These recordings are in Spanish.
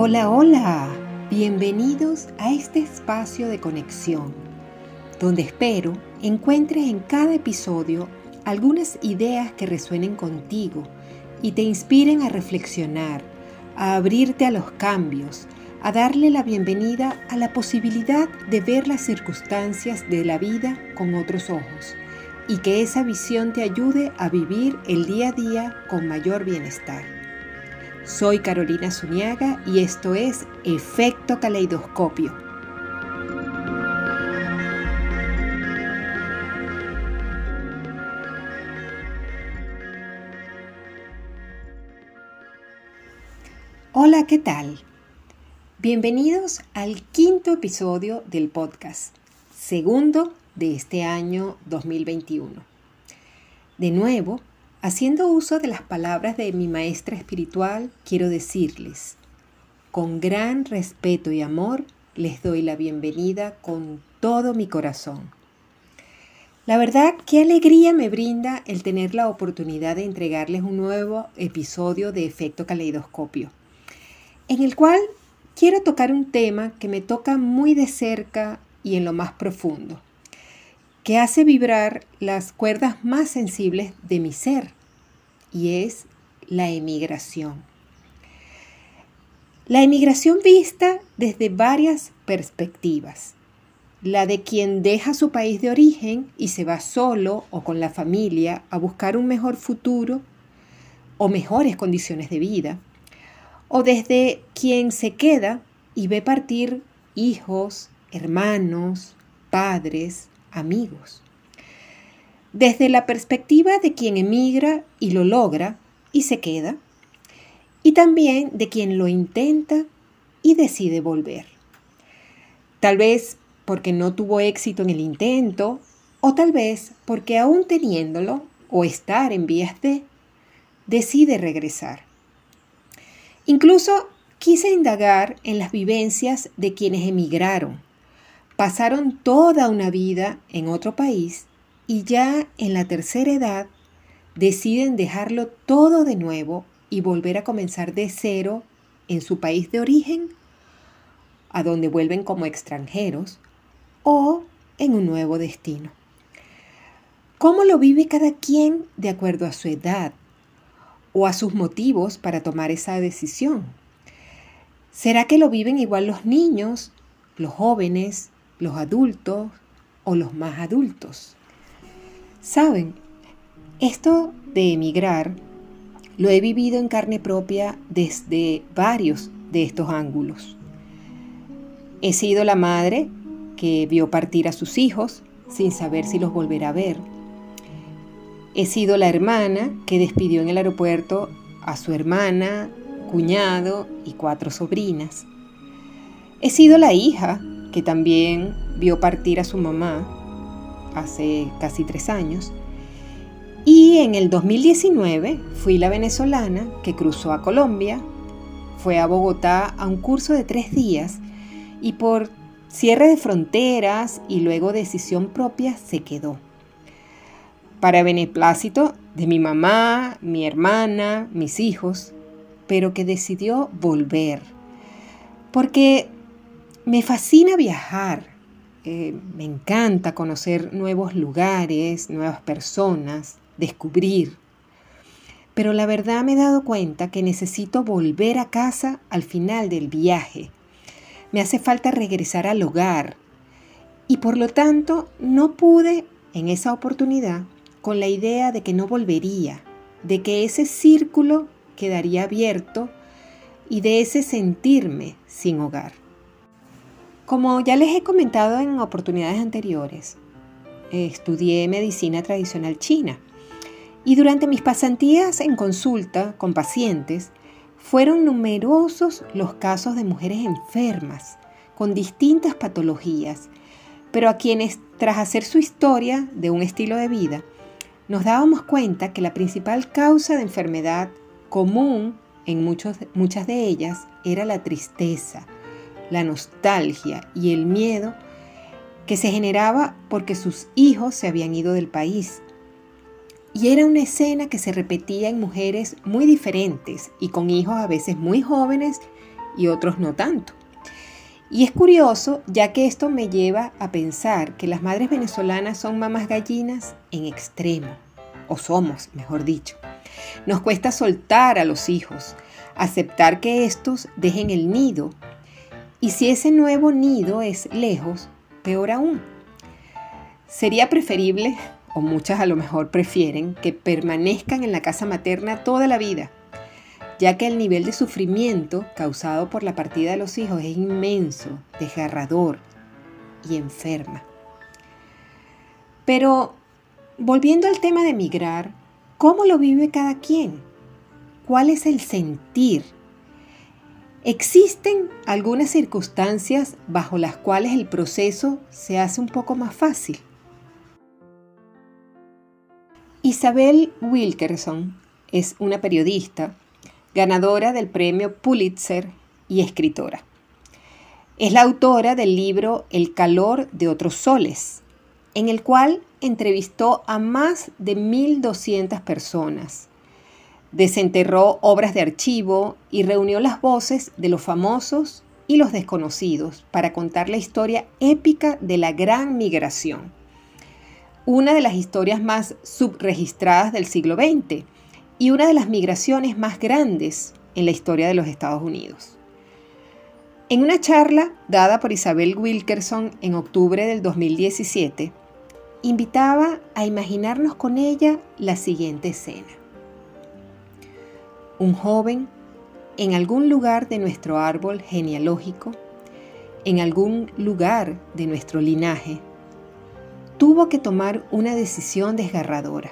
Hola, hola, bienvenidos a este espacio de conexión, donde espero encuentres en cada episodio algunas ideas que resuenen contigo y te inspiren a reflexionar, a abrirte a los cambios, a darle la bienvenida a la posibilidad de ver las circunstancias de la vida con otros ojos y que esa visión te ayude a vivir el día a día con mayor bienestar. Soy Carolina Zuniaga y esto es Efecto Caleidoscopio. Hola, ¿qué tal? Bienvenidos al quinto episodio del podcast, segundo de este año 2021. De nuevo, haciendo uso de las palabras de mi maestra espiritual, quiero decirles, con gran respeto y amor, les doy la bienvenida con todo mi corazón. La verdad, qué alegría me brinda el tener la oportunidad de entregarles un nuevo episodio de Efecto Caleidoscopio, en el cual quiero tocar un tema que me toca muy de cerca y en lo más profundo, que hace vibrar las cuerdas más sensibles de mi ser, y es la emigración. La emigración vista desde varias perspectivas. La de quien deja su país de origen y se va solo o con la familia a buscar un mejor futuro o mejores condiciones de vida o desde quien se queda y ve partir hijos, hermanos, padres, amigos. Desde la perspectiva de quien emigra y lo logra y se queda, y también de quien lo intenta y decide volver. Tal vez porque no tuvo éxito en el intento, o tal vez porque aún teniéndolo o estar en vías de, decide regresar. Incluso quise indagar en las vivencias de quienes emigraron. Pasaron toda una vida en otro país y ya en la tercera edad deciden dejarlo todo de nuevo y volver a comenzar de cero en su país de origen, a donde vuelven como extranjeros, o en un nuevo destino. ¿Cómo lo vive cada quien de acuerdo a su edad, o a sus motivos para tomar esa decisión. ¿Será que lo viven igual los niños, los jóvenes, los adultos o los más adultos? Saben, esto de emigrar lo he vivido en carne propia desde varios de estos ángulos. He sido la madre que vio partir a sus hijos sin saber si los volverá a ver He sido la hermana que despidió en el aeropuerto a su hermana, cuñado y cuatro sobrinas. He sido la hija que también vio partir a su mamá hace casi tres años. Y en el 2019 fui la venezolana que cruzó a Colombia, fue a Bogotá a un curso de tres días y por cierre de fronteras y luego decisión propia se quedó para beneplácito de mi mamá, mi hermana, mis hijos, pero que decidió volver. Porque me fascina viajar, eh, me encanta conocer nuevos lugares, nuevas personas, descubrir. Pero la verdad me he dado cuenta que necesito volver a casa al final del viaje. Me hace falta regresar al hogar. Y por lo tanto no pude en esa oportunidad con la idea de que no volvería, de que ese círculo quedaría abierto y de ese sentirme sin hogar. Como ya les he comentado en oportunidades anteriores, estudié medicina tradicional china. Y durante mis pasantías en consulta con pacientes fueron numerosos los casos de mujeres enfermas con distintas patologías, pero a quienes tras hacer su historia de un estilo de vida nos dábamos cuenta que la principal causa de enfermedad común en muchos, muchas de ellas era la tristeza, la nostalgia y el miedo que se generaba porque sus hijos se habían ido del país. Y era una escena que se repetía en mujeres muy diferentes y con hijos a veces muy jóvenes y otros no tanto. Y es curioso, ya que esto me lleva a pensar que las madres venezolanas son mamás gallinas en extremo, o somos, mejor dicho. Nos cuesta soltar a los hijos, aceptar que estos dejen el nido, y si ese nuevo nido es lejos, peor aún. Sería preferible, o muchas a lo mejor prefieren, que permanezcan en la casa materna toda la vida, ya que el nivel de sufrimiento causado por la partida de los hijos es inmenso, desgarrador y enferma. Pero, volviendo al tema de emigrar, ¿cómo lo vive cada quien? ¿Cuál es el sentir? Existen algunas circunstancias bajo las cuales el proceso se hace un poco más fácil. Isabel Wilkerson es una periodista ganadora del premio Pulitzer y escritora. Es la autora del libro El calor de otros soles, en el cual entrevistó a más de 1.200 personas. Desenterró obras de archivo y reunió las voces de los famosos y los desconocidos para contar la historia épica de la gran migración. Una de las historias más subregistradas del siglo XX y una de las migraciones más grandes en la historia de los Estados Unidos. En una charla dada por Isabel Wilkerson en octubre del 2017, invitaba a imaginarnos con ella la siguiente escena. Un joven en algún lugar de nuestro árbol genealógico, en algún lugar de nuestro linaje, tuvo que tomar una decisión desgarradora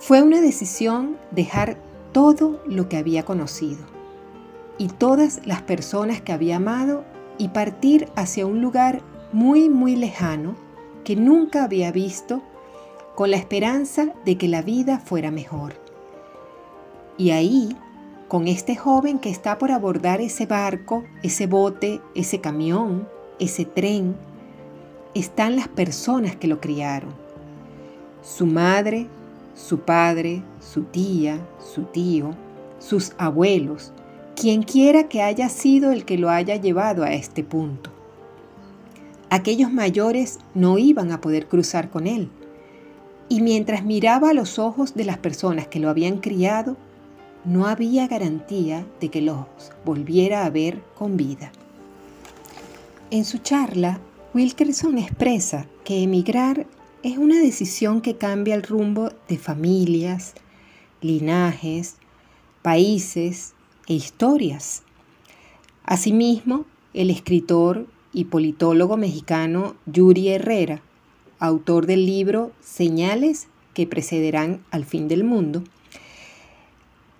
fue una decisión dejar todo lo que había conocido y todas las personas que había amado y partir hacia un lugar muy, muy lejano que nunca había visto con la esperanza de que la vida fuera mejor. Y ahí, con este joven que está por abordar ese barco, ese bote, ese camión, ese tren, están las personas que lo criaron. Su madre, su padre, su tía, su tío, sus abuelos, quien quiera que haya sido el que lo haya llevado a este punto. Aquellos mayores no iban a poder cruzar con él, y mientras miraba a los ojos de las personas que lo habían criado, no había garantía de que los volviera a ver con vida. En su charla, Wilkerson expresa que emigrar es una decisión que cambia el rumbo de familias, linajes, países e historias. Asimismo, el escritor y politólogo mexicano Yuri Herrera, autor del libro Señales que precederán al fin del mundo,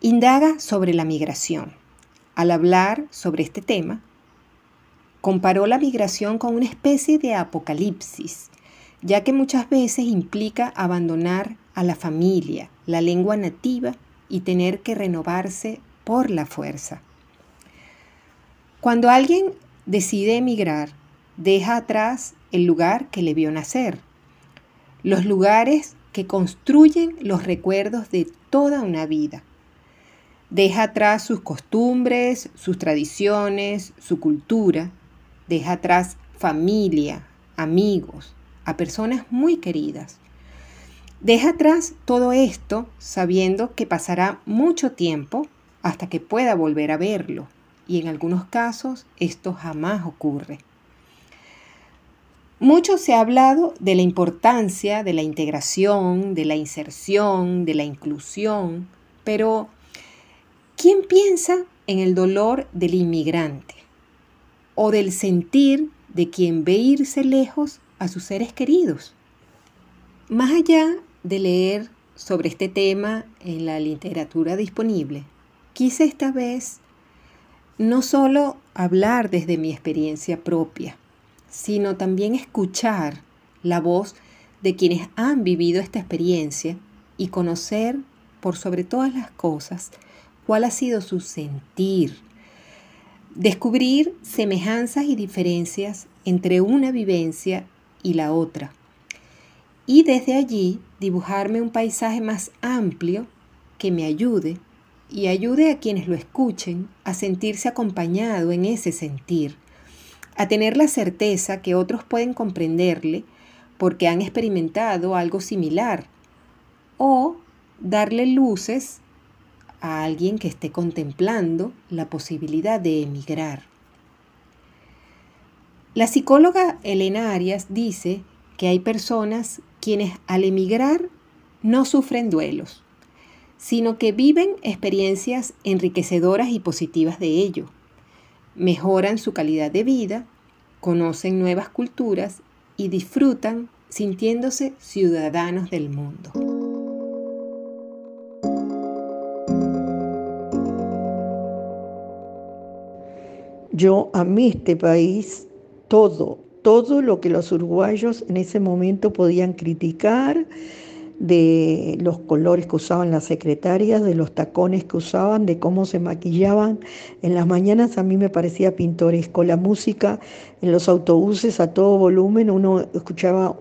indaga sobre la migración. Al hablar sobre este tema, comparó la migración con una especie de apocalipsis ya que muchas veces implica abandonar a la familia, la lengua nativa y tener que renovarse por la fuerza. Cuando alguien decide emigrar, deja atrás el lugar que le vio nacer, los lugares que construyen los recuerdos de toda una vida. Deja atrás sus costumbres, sus tradiciones, su cultura, deja atrás familia, amigos, a personas muy queridas. Deja atrás todo esto sabiendo que pasará mucho tiempo hasta que pueda volver a verlo y en algunos casos esto jamás ocurre. Mucho se ha hablado de la importancia de la integración, de la inserción, de la inclusión, pero ¿quién piensa en el dolor del inmigrante o del sentir de quien ve irse lejos a sus seres queridos. Más allá de leer sobre este tema en la literatura disponible, quise esta vez no solo hablar desde mi experiencia propia, sino también escuchar la voz de quienes han vivido esta experiencia y conocer, por sobre todas las cosas, cuál ha sido su sentir. Descubrir semejanzas y diferencias entre una vivencia y la otra. Y desde allí dibujarme un paisaje más amplio que me ayude y ayude a quienes lo escuchen a sentirse acompañado en ese sentir, a tener la certeza que otros pueden comprenderle porque han experimentado algo similar, o darle luces a alguien que esté contemplando la posibilidad de emigrar. La psicóloga Elena Arias dice que hay personas quienes al emigrar no sufren duelos, sino que viven experiencias enriquecedoras y positivas de ello. Mejoran su calidad de vida, conocen nuevas culturas y disfrutan sintiéndose ciudadanos del mundo. Yo amé este país, todo, todo lo que los uruguayos en ese momento podían criticar, de los colores que usaban las secretarias, de los tacones que usaban, de cómo se maquillaban. En las mañanas a mí me parecía pintoresco. La música en los autobuses a todo volumen, uno escuchaba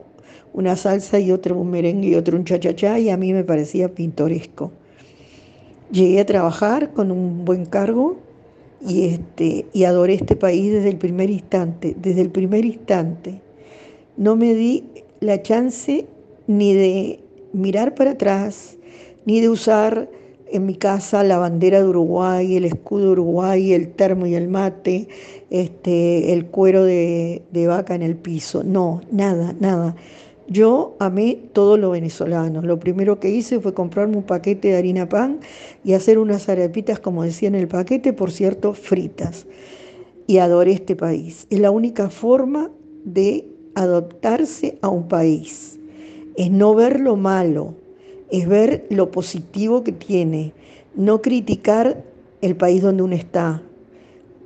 una salsa y otro un merengue y otro un chachachá y a mí me parecía pintoresco. Llegué a trabajar con un buen cargo y, este, y adoré este país desde el primer instante, desde el primer instante. No me di la chance ni de mirar para atrás, ni de usar en mi casa la bandera de Uruguay, el escudo de Uruguay, el termo y el mate, este, el cuero de, de vaca en el piso. No, nada, nada. Yo amé todo lo venezolano. Lo primero que hice fue comprarme un paquete de harina pan y hacer unas arepitas, como decía en el paquete, por cierto, fritas. Y adoré este país. Es la única forma de adaptarse a un país. Es no ver lo malo, es ver lo positivo que tiene, no criticar el país donde uno está,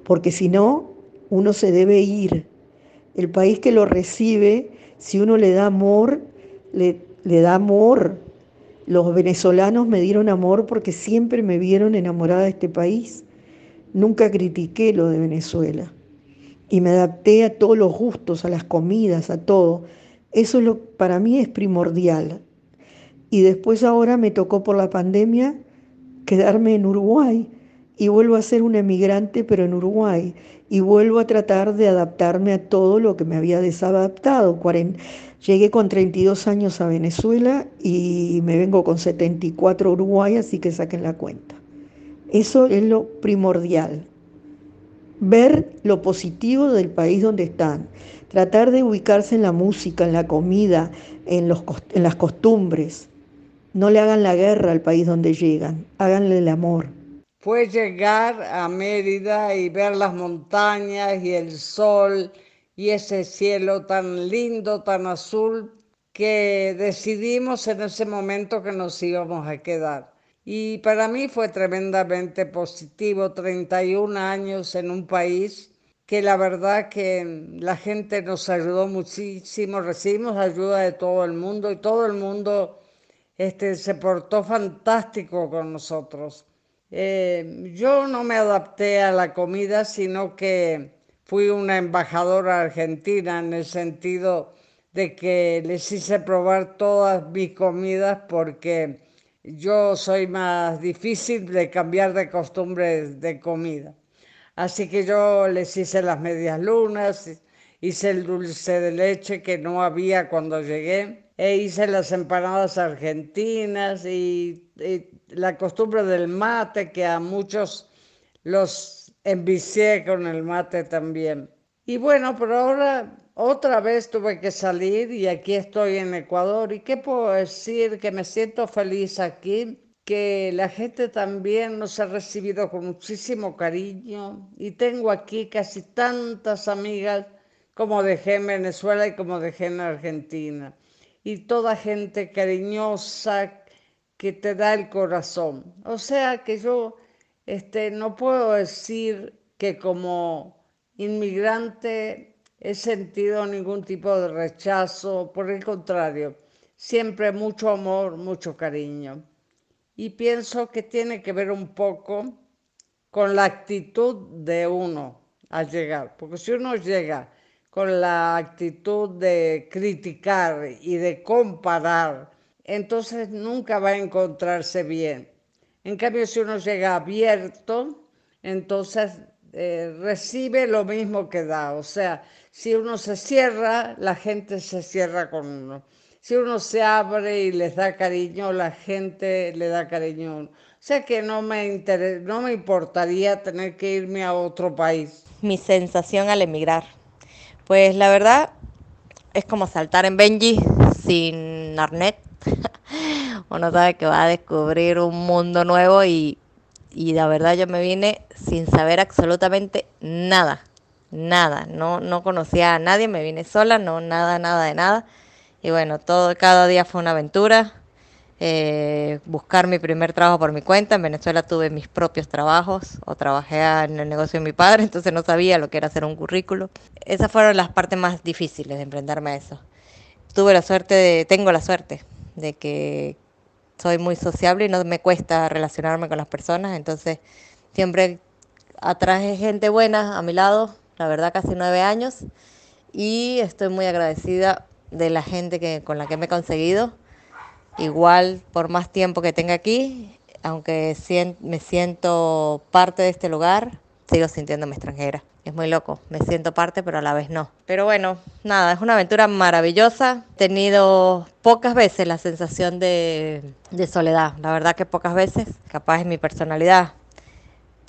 porque si no, uno se debe ir. El país que lo recibe si uno le da amor, le, le da amor. Los venezolanos me dieron amor porque siempre me vieron enamorada de este país. Nunca critiqué lo de Venezuela. Y me adapté a todos los gustos, a las comidas, a todo. Eso es lo, para mí es primordial. Y después ahora me tocó por la pandemia quedarme en Uruguay y vuelvo a ser un emigrante, pero en Uruguay, y vuelvo a tratar de adaptarme a todo lo que me había desadaptado. Llegué con 32 años a Venezuela y me vengo con 74 a Uruguay, así que saquen la cuenta. Eso es lo primordial. Ver lo positivo del país donde están. Tratar de ubicarse en la música, en la comida, en, los, en las costumbres. No le hagan la guerra al país donde llegan, háganle el amor fue llegar a Mérida y ver las montañas y el sol y ese cielo tan lindo, tan azul, que decidimos en ese momento que nos íbamos a quedar. Y para mí fue tremendamente positivo, 31 años en un país que la verdad que la gente nos ayudó muchísimo, recibimos ayuda de todo el mundo y todo el mundo este, se portó fantástico con nosotros. Eh, yo no me adapté a la comida, sino que fui una embajadora argentina en el sentido de que les hice probar todas mis comidas porque yo soy más difícil de cambiar de costumbres de comida. Así que yo les hice las medias lunas, hice el dulce de leche que no había cuando llegué, e hice las empanadas argentinas y la costumbre del mate, que a muchos los envicié con el mate también. Y bueno, pero ahora otra vez tuve que salir y aquí estoy en Ecuador. ¿Y qué puedo decir? Que me siento feliz aquí, que la gente también nos ha recibido con muchísimo cariño y tengo aquí casi tantas amigas como dejé en Venezuela y como dejé en Argentina. Y toda gente cariñosa, que te da el corazón. O sea que yo este, no puedo decir que como inmigrante he sentido ningún tipo de rechazo, por el contrario, siempre mucho amor, mucho cariño. Y pienso que tiene que ver un poco con la actitud de uno al llegar, porque si uno llega con la actitud de criticar y de comparar, entonces nunca va a encontrarse bien. En cambio, si uno llega abierto, entonces eh, recibe lo mismo que da. O sea, si uno se cierra, la gente se cierra con uno. Si uno se abre y les da cariño, la gente le da cariño. O sea que no me, no me importaría tener que irme a otro país. Mi sensación al emigrar. Pues la verdad es como saltar en Benji sin Arnet. Uno sabe que va a descubrir un mundo nuevo y, y la verdad yo me vine sin saber absolutamente nada, nada, no, no conocía a nadie, me vine sola, no, nada, nada de nada. Y bueno, todo, cada día fue una aventura. Eh, buscar mi primer trabajo por mi cuenta. En Venezuela tuve mis propios trabajos o trabajé en el negocio de mi padre, entonces no sabía lo que era hacer un currículo. Esas fueron las partes más difíciles de emprenderme a eso. Tuve la suerte, de, tengo la suerte de que soy muy sociable y no me cuesta relacionarme con las personas, entonces siempre atraje gente buena a mi lado, la verdad casi nueve años, y estoy muy agradecida de la gente que, con la que me he conseguido. Igual por más tiempo que tenga aquí, aunque me siento parte de este lugar, sigo sintiéndome extranjera. Es muy loco, me siento parte, pero a la vez no. Pero bueno, nada, es una aventura maravillosa. He tenido pocas veces la sensación de, de soledad, la verdad que pocas veces, capaz es mi personalidad.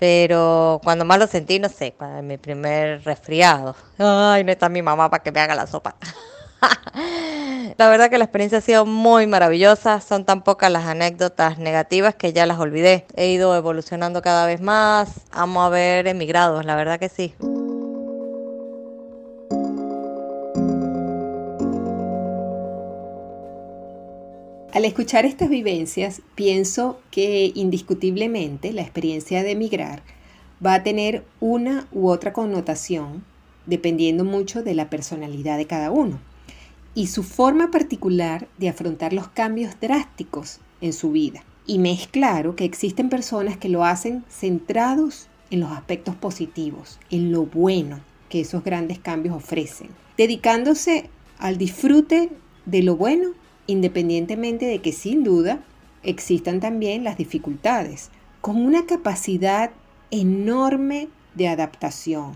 Pero cuando más lo sentí, no sé, cuando mi primer resfriado. Ay, no está mi mamá para que me haga la sopa. la verdad que la experiencia ha sido muy maravillosa. Son tan pocas las anécdotas negativas que ya las olvidé. He ido evolucionando cada vez más. Amo haber emigrado, la verdad que sí. Al escuchar estas vivencias, pienso que indiscutiblemente la experiencia de emigrar va a tener una u otra connotación dependiendo mucho de la personalidad de cada uno y su forma particular de afrontar los cambios drásticos en su vida. Y me es claro que existen personas que lo hacen centrados en los aspectos positivos, en lo bueno que esos grandes cambios ofrecen, dedicándose al disfrute de lo bueno, independientemente de que sin duda existan también las dificultades, con una capacidad enorme de adaptación,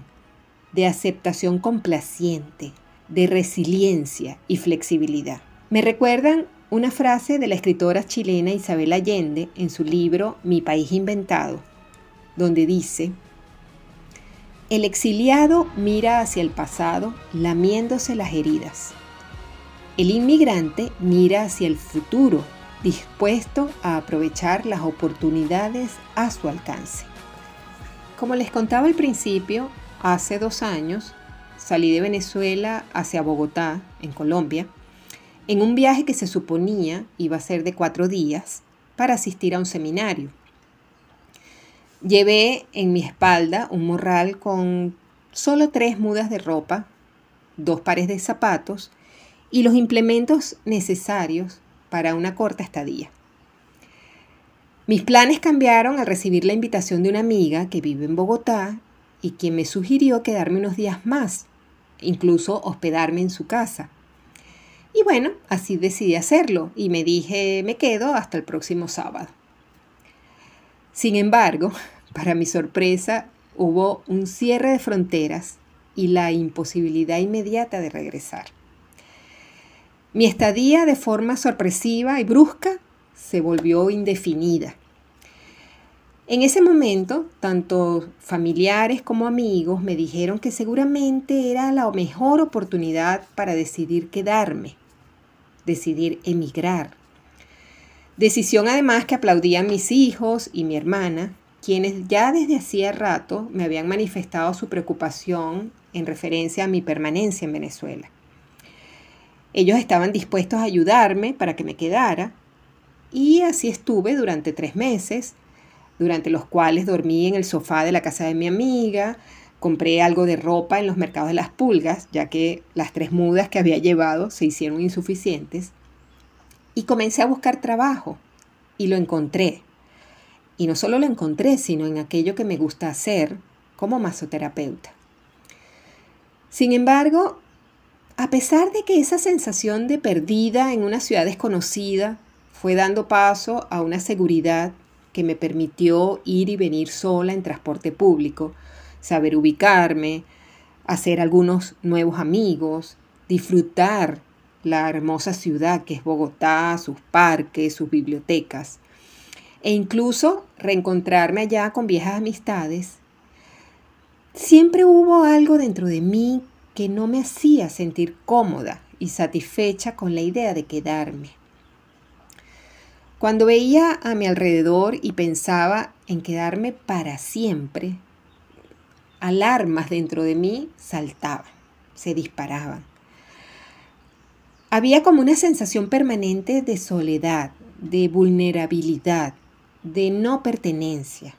de aceptación complaciente, de resiliencia y flexibilidad. Me recuerdan una frase de la escritora chilena Isabel Allende en su libro Mi país inventado, donde dice, el exiliado mira hacia el pasado lamiéndose las heridas. El inmigrante mira hacia el futuro, dispuesto a aprovechar las oportunidades a su alcance. Como les contaba al principio, hace dos años salí de Venezuela hacia Bogotá, en Colombia, en un viaje que se suponía iba a ser de cuatro días para asistir a un seminario. Llevé en mi espalda un morral con solo tres mudas de ropa, dos pares de zapatos y los implementos necesarios para una corta estadía. Mis planes cambiaron al recibir la invitación de una amiga que vive en Bogotá y quien me sugirió quedarme unos días más incluso hospedarme en su casa. Y bueno, así decidí hacerlo y me dije, me quedo hasta el próximo sábado. Sin embargo, para mi sorpresa, hubo un cierre de fronteras y la imposibilidad inmediata de regresar. Mi estadía de forma sorpresiva y brusca se volvió indefinida. En ese momento, tanto familiares como amigos me dijeron que seguramente era la mejor oportunidad para decidir quedarme, decidir emigrar. Decisión además que aplaudían mis hijos y mi hermana, quienes ya desde hacía rato me habían manifestado su preocupación en referencia a mi permanencia en Venezuela. Ellos estaban dispuestos a ayudarme para que me quedara y así estuve durante tres meses durante los cuales dormí en el sofá de la casa de mi amiga, compré algo de ropa en los mercados de las pulgas, ya que las tres mudas que había llevado se hicieron insuficientes, y comencé a buscar trabajo, y lo encontré. Y no solo lo encontré, sino en aquello que me gusta hacer como masoterapeuta. Sin embargo, a pesar de que esa sensación de perdida en una ciudad desconocida fue dando paso a una seguridad que me permitió ir y venir sola en transporte público, saber ubicarme, hacer algunos nuevos amigos, disfrutar la hermosa ciudad que es Bogotá, sus parques, sus bibliotecas, e incluso reencontrarme allá con viejas amistades, siempre hubo algo dentro de mí que no me hacía sentir cómoda y satisfecha con la idea de quedarme. Cuando veía a mi alrededor y pensaba en quedarme para siempre, alarmas dentro de mí saltaban, se disparaban. Había como una sensación permanente de soledad, de vulnerabilidad, de no pertenencia.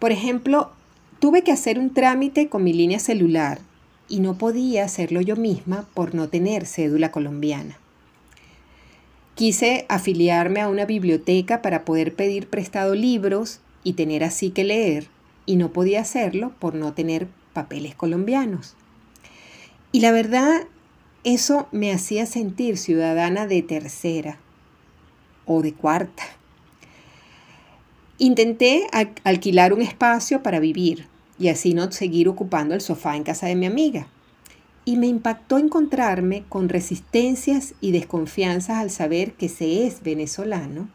Por ejemplo, tuve que hacer un trámite con mi línea celular y no podía hacerlo yo misma por no tener cédula colombiana. Quise afiliarme a una biblioteca para poder pedir prestado libros y tener así que leer, y no podía hacerlo por no tener papeles colombianos. Y la verdad, eso me hacía sentir ciudadana de tercera o de cuarta. Intenté alquilar un espacio para vivir y así no seguir ocupando el sofá en casa de mi amiga. Y me impactó encontrarme con resistencias y desconfianzas al saber que se es venezolano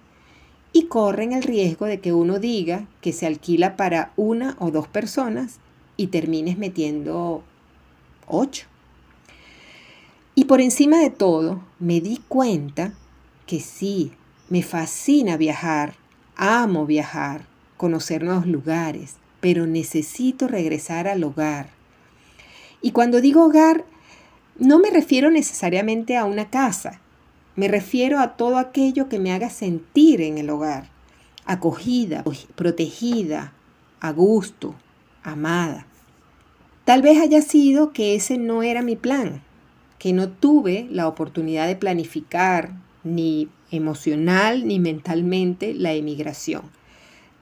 y corren el riesgo de que uno diga que se alquila para una o dos personas y termines metiendo ocho. Y por encima de todo, me di cuenta que sí, me fascina viajar, amo viajar, conocer nuevos lugares, pero necesito regresar al hogar. Y cuando digo hogar, no me refiero necesariamente a una casa, me refiero a todo aquello que me haga sentir en el hogar, acogida, protegida, a gusto, amada. Tal vez haya sido que ese no era mi plan, que no tuve la oportunidad de planificar ni emocional ni mentalmente la emigración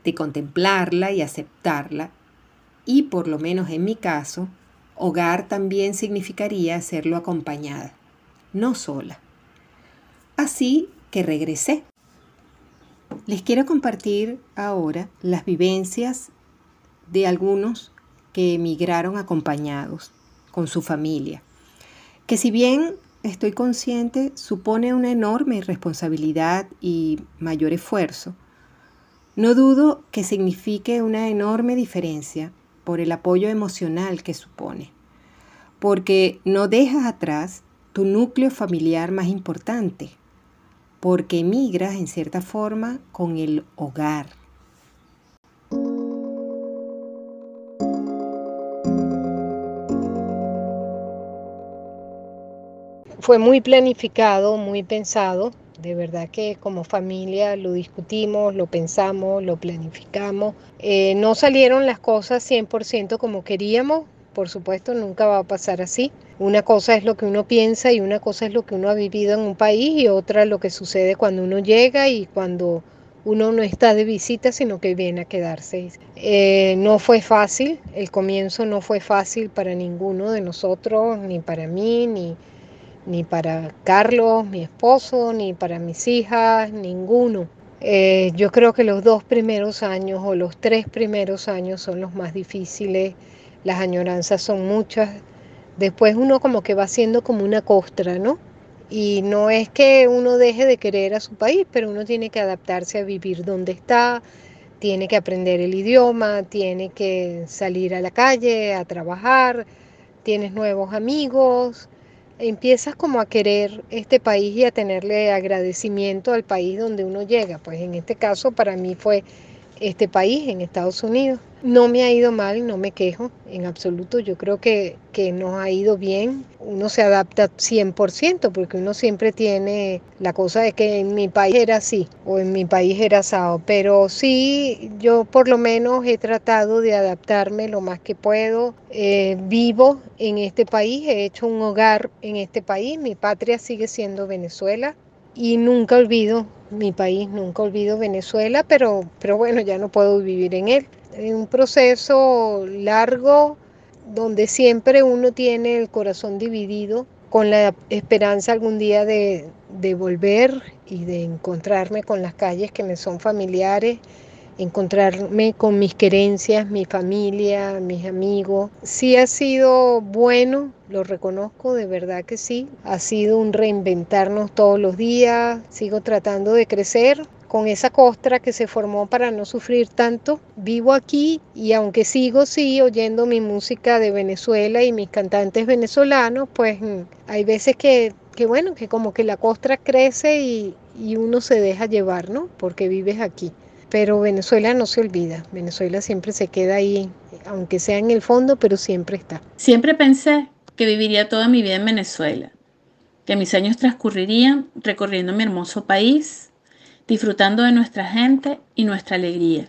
de contemplarla y aceptarla, y por lo menos en mi caso, hogar también significaría hacerlo acompañada, no sola. Así que regresé. Les quiero compartir ahora las vivencias de algunos que emigraron acompañados con su familia, que si bien estoy consciente supone una enorme responsabilidad y mayor esfuerzo, no dudo que signifique una enorme diferencia por el apoyo emocional que supone, porque no dejas atrás tu núcleo familiar más importante, porque emigras en cierta forma con el hogar. Fue muy planificado, muy pensado de verdad que como familia lo discutimos, lo pensamos, lo planificamos. Eh, no salieron las cosas 100% como queríamos, por supuesto, nunca va a pasar así. Una cosa es lo que uno piensa y una cosa es lo que uno ha vivido en un país y otra lo que sucede cuando uno llega y cuando uno no está de visita, sino que viene a quedarse. Eh, no fue fácil, el comienzo no fue fácil para ninguno de nosotros, ni para mí, ni, ni para Carlos, mi esposo, ni para mis hijas, ninguno. Eh, yo creo que los dos primeros años o los tres primeros años son los más difíciles, las añoranzas son muchas. Después uno como que va siendo como una costra, ¿no? Y no es que uno deje de querer a su país, pero uno tiene que adaptarse a vivir donde está, tiene que aprender el idioma, tiene que salir a la calle, a trabajar, tienes nuevos amigos, empiezas como a querer este país y a tenerle agradecimiento al país donde uno llega. Pues en este caso para mí fue este país, en Estados Unidos. No me ha ido mal, no me quejo en absoluto. Yo creo que, que nos ha ido bien. Uno se adapta 100% porque uno siempre tiene la cosa de que en mi país era así o en mi país era asado. Pero sí, yo por lo menos he tratado de adaptarme lo más que puedo. Eh, vivo en este país, he hecho un hogar en este país. Mi patria sigue siendo Venezuela y nunca olvido mi país, nunca olvido Venezuela, pero, pero bueno, ya no puedo vivir en él. Es un proceso largo donde siempre uno tiene el corazón dividido con la esperanza algún día de, de volver y de encontrarme con las calles que me son familiares, encontrarme con mis querencias, mi familia, mis amigos. Sí ha sido bueno, lo reconozco, de verdad que sí. Ha sido un reinventarnos todos los días, sigo tratando de crecer, con esa costra que se formó para no sufrir tanto. Vivo aquí y aunque sigo sí oyendo mi música de Venezuela y mis cantantes venezolanos, pues mm, hay veces que, que bueno, que como que la costra crece y, y uno se deja llevar, ¿no? Porque vives aquí. Pero Venezuela no se olvida, Venezuela siempre se queda ahí, aunque sea en el fondo, pero siempre está. Siempre pensé que viviría toda mi vida en Venezuela, que mis años transcurrirían recorriendo mi hermoso país, disfrutando de nuestra gente y nuestra alegría,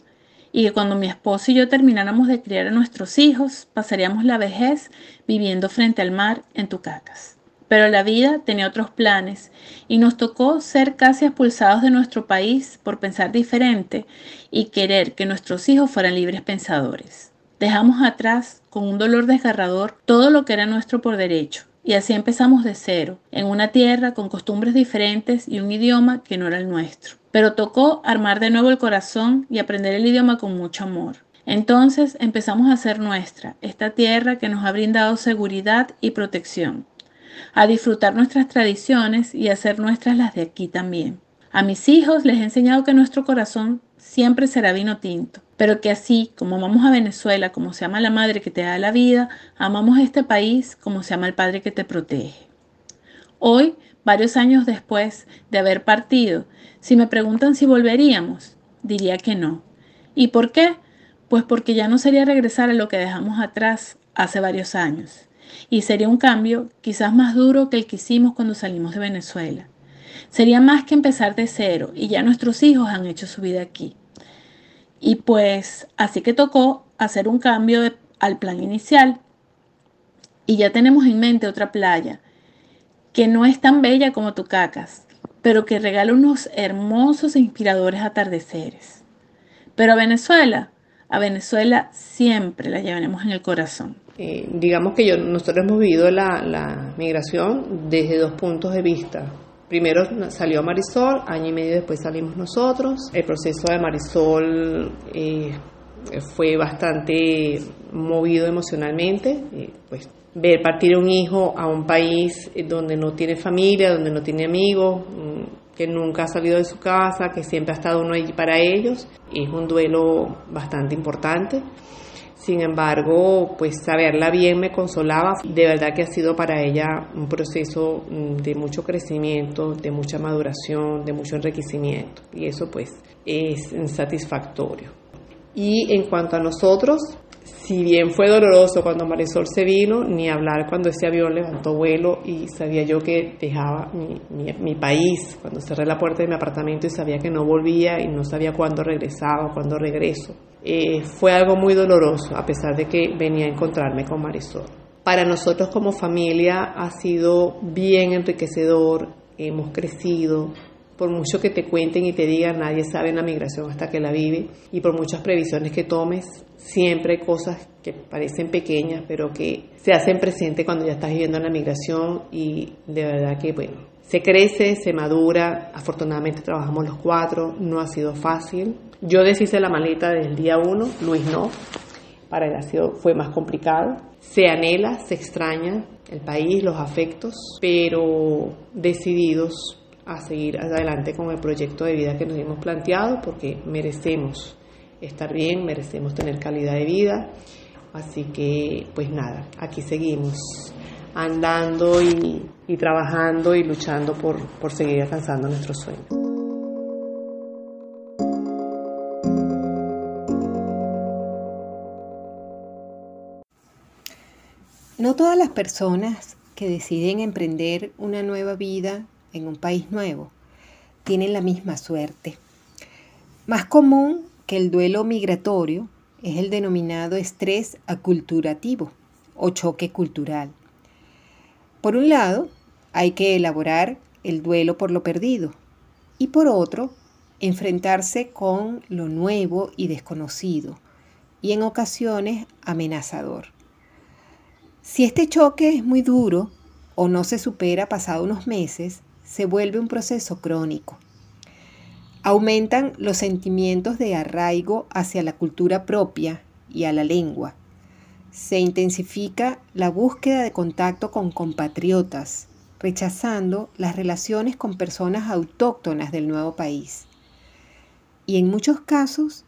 y que cuando mi esposo y yo termináramos de criar a nuestros hijos, pasaríamos la vejez viviendo frente al mar en Tucacas. Pero la vida tenía otros planes y nos tocó ser casi expulsados de nuestro país por pensar diferente y querer que nuestros hijos fueran libres pensadores. Dejamos atrás, con un dolor desgarrador, todo lo que era nuestro por derecho. Y así empezamos de cero, en una tierra con costumbres diferentes y un idioma que no era el nuestro. Pero tocó armar de nuevo el corazón y aprender el idioma con mucho amor. Entonces empezamos a hacer nuestra, esta tierra que nos ha brindado seguridad y protección, a disfrutar nuestras tradiciones y hacer nuestras las de aquí también. A mis hijos les he enseñado que nuestro corazón siempre será vino tinto, pero que así como amamos a Venezuela como se ama la madre que te da la vida, amamos este país como se ama el padre que te protege. Hoy, varios años después de haber partido, si me preguntan si volveríamos, diría que no. ¿Y por qué? Pues porque ya no sería regresar a lo que dejamos atrás hace varios años. Y sería un cambio quizás más duro que el que hicimos cuando salimos de Venezuela. Sería más que empezar de cero y ya nuestros hijos han hecho su vida aquí. Y pues así que tocó hacer un cambio al plan inicial. Y ya tenemos en mente otra playa, que no es tan bella como Tucacas, pero que regala unos hermosos e inspiradores atardeceres. Pero a Venezuela, a Venezuela siempre la llevaremos en el corazón. Eh, digamos que yo, nosotros hemos vivido la, migración desde dos puntos de vista. Primero salió Marisol, año y medio después salimos nosotros. El proceso de Marisol eh, fue bastante movido emocionalmente, eh, pues ver partir un hijo a un país donde no tiene familia, donde no tiene amigos, mm, que nunca ha salido de su casa, que siempre ha estado uno allí para ellos, es un duelo bastante importante. Sin embargo, pues saberla bien me consolaba. De verdad que ha sido para ella un proceso mm, de mucho crecimiento, de mucha maduración, de mucho enriquecimiento. Y eso pues es satisfactorio. Y en cuanto a nosotros, si bien fue doloroso cuando Marisol se vino, ni hablar cuando ese avión levantó vuelo y sabía yo que dejaba mi, mi, mi, país, cuando cerré la puerta de mi apartamento y sabía que no volvía y no sabía cuándo regresaba, cuándo regreso. Eh, fue algo muy doloroso, a pesar de que venía a encontrarme con Marisol. Para nosotros como familia ha sido bien enriquecedor, hemos crecido, por mucho que te cuenten y te digan, nadie sabe la migración hasta que la vive, y por muchas previsiones que tomes, siempre hay cosas que parecen pequeñas, pero que se hacen presente cuando ya estás viviendo la migración y de verdad que, bueno, se crece, se madura, afortunadamente trabajamos los cuatro, no ha sido fácil. Yo deshice la maleta del día uno, Luis no, para sido, fue más complicado. Se anhela, se extraña el país, los afectos, pero decididos a seguir adelante con el proyecto de vida que nos hemos planteado porque merecemos estar bien, merecemos tener calidad de vida. Así que, pues nada, aquí seguimos andando y, y trabajando y luchando por, por seguir alcanzando nuestros sueños. Todas las personas que deciden emprender una nueva vida en un país nuevo tienen la misma suerte. Más común que el duelo migratorio es el denominado estrés aculturativo o choque cultural. Por un lado, hay que elaborar el duelo por lo perdido y por otro, enfrentarse con lo nuevo y desconocido y en ocasiones amenazador. Si este choque es muy duro o no se supera pasado unos meses, se vuelve un proceso crónico. Aumentan los sentimientos de arraigo hacia la cultura propia y a la lengua. Se intensifica la búsqueda de contacto con compatriotas, rechazando las relaciones con personas autóctonas del nuevo país. Y en muchos casos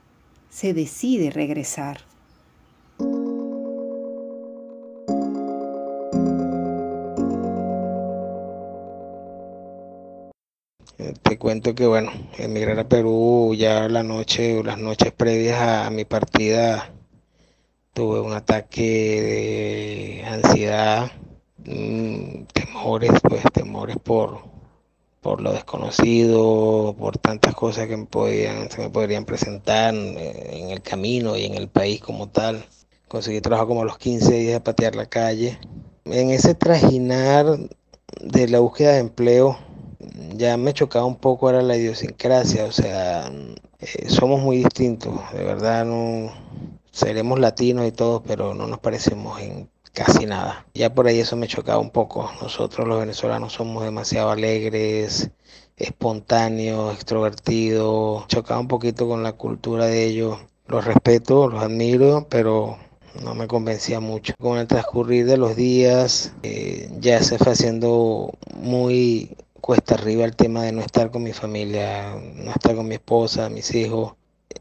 se decide regresar. Te cuento que, bueno, emigrar a Perú ya la noche o las noches previas a, mi partida tuve un ataque de ansiedad, mm, temores, pues temores por, por lo desconocido, por tantas cosas que me podían, se me podrían presentar en el camino y en el país como tal. Conseguí trabajo como a los 15 días de patear la calle. En ese trajinar de la búsqueda de empleo, ya me chocaba un poco era la idiosincrasia, o sea, eh, somos muy distintos, de verdad no seremos latinos y todo, pero no nos parecemos en casi nada. Ya por ahí eso me chocaba un poco. Nosotros los venezolanos somos demasiado alegres, espontáneos, extrovertidos. Chocaba un poquito con la cultura de ellos. Los respeto, los admiro, pero no me convencía mucho. Con el transcurrir de los días eh, ya se fue haciendo muy cuesta arriba el tema de no estar con mi familia, no estar con mi esposa, mis hijos.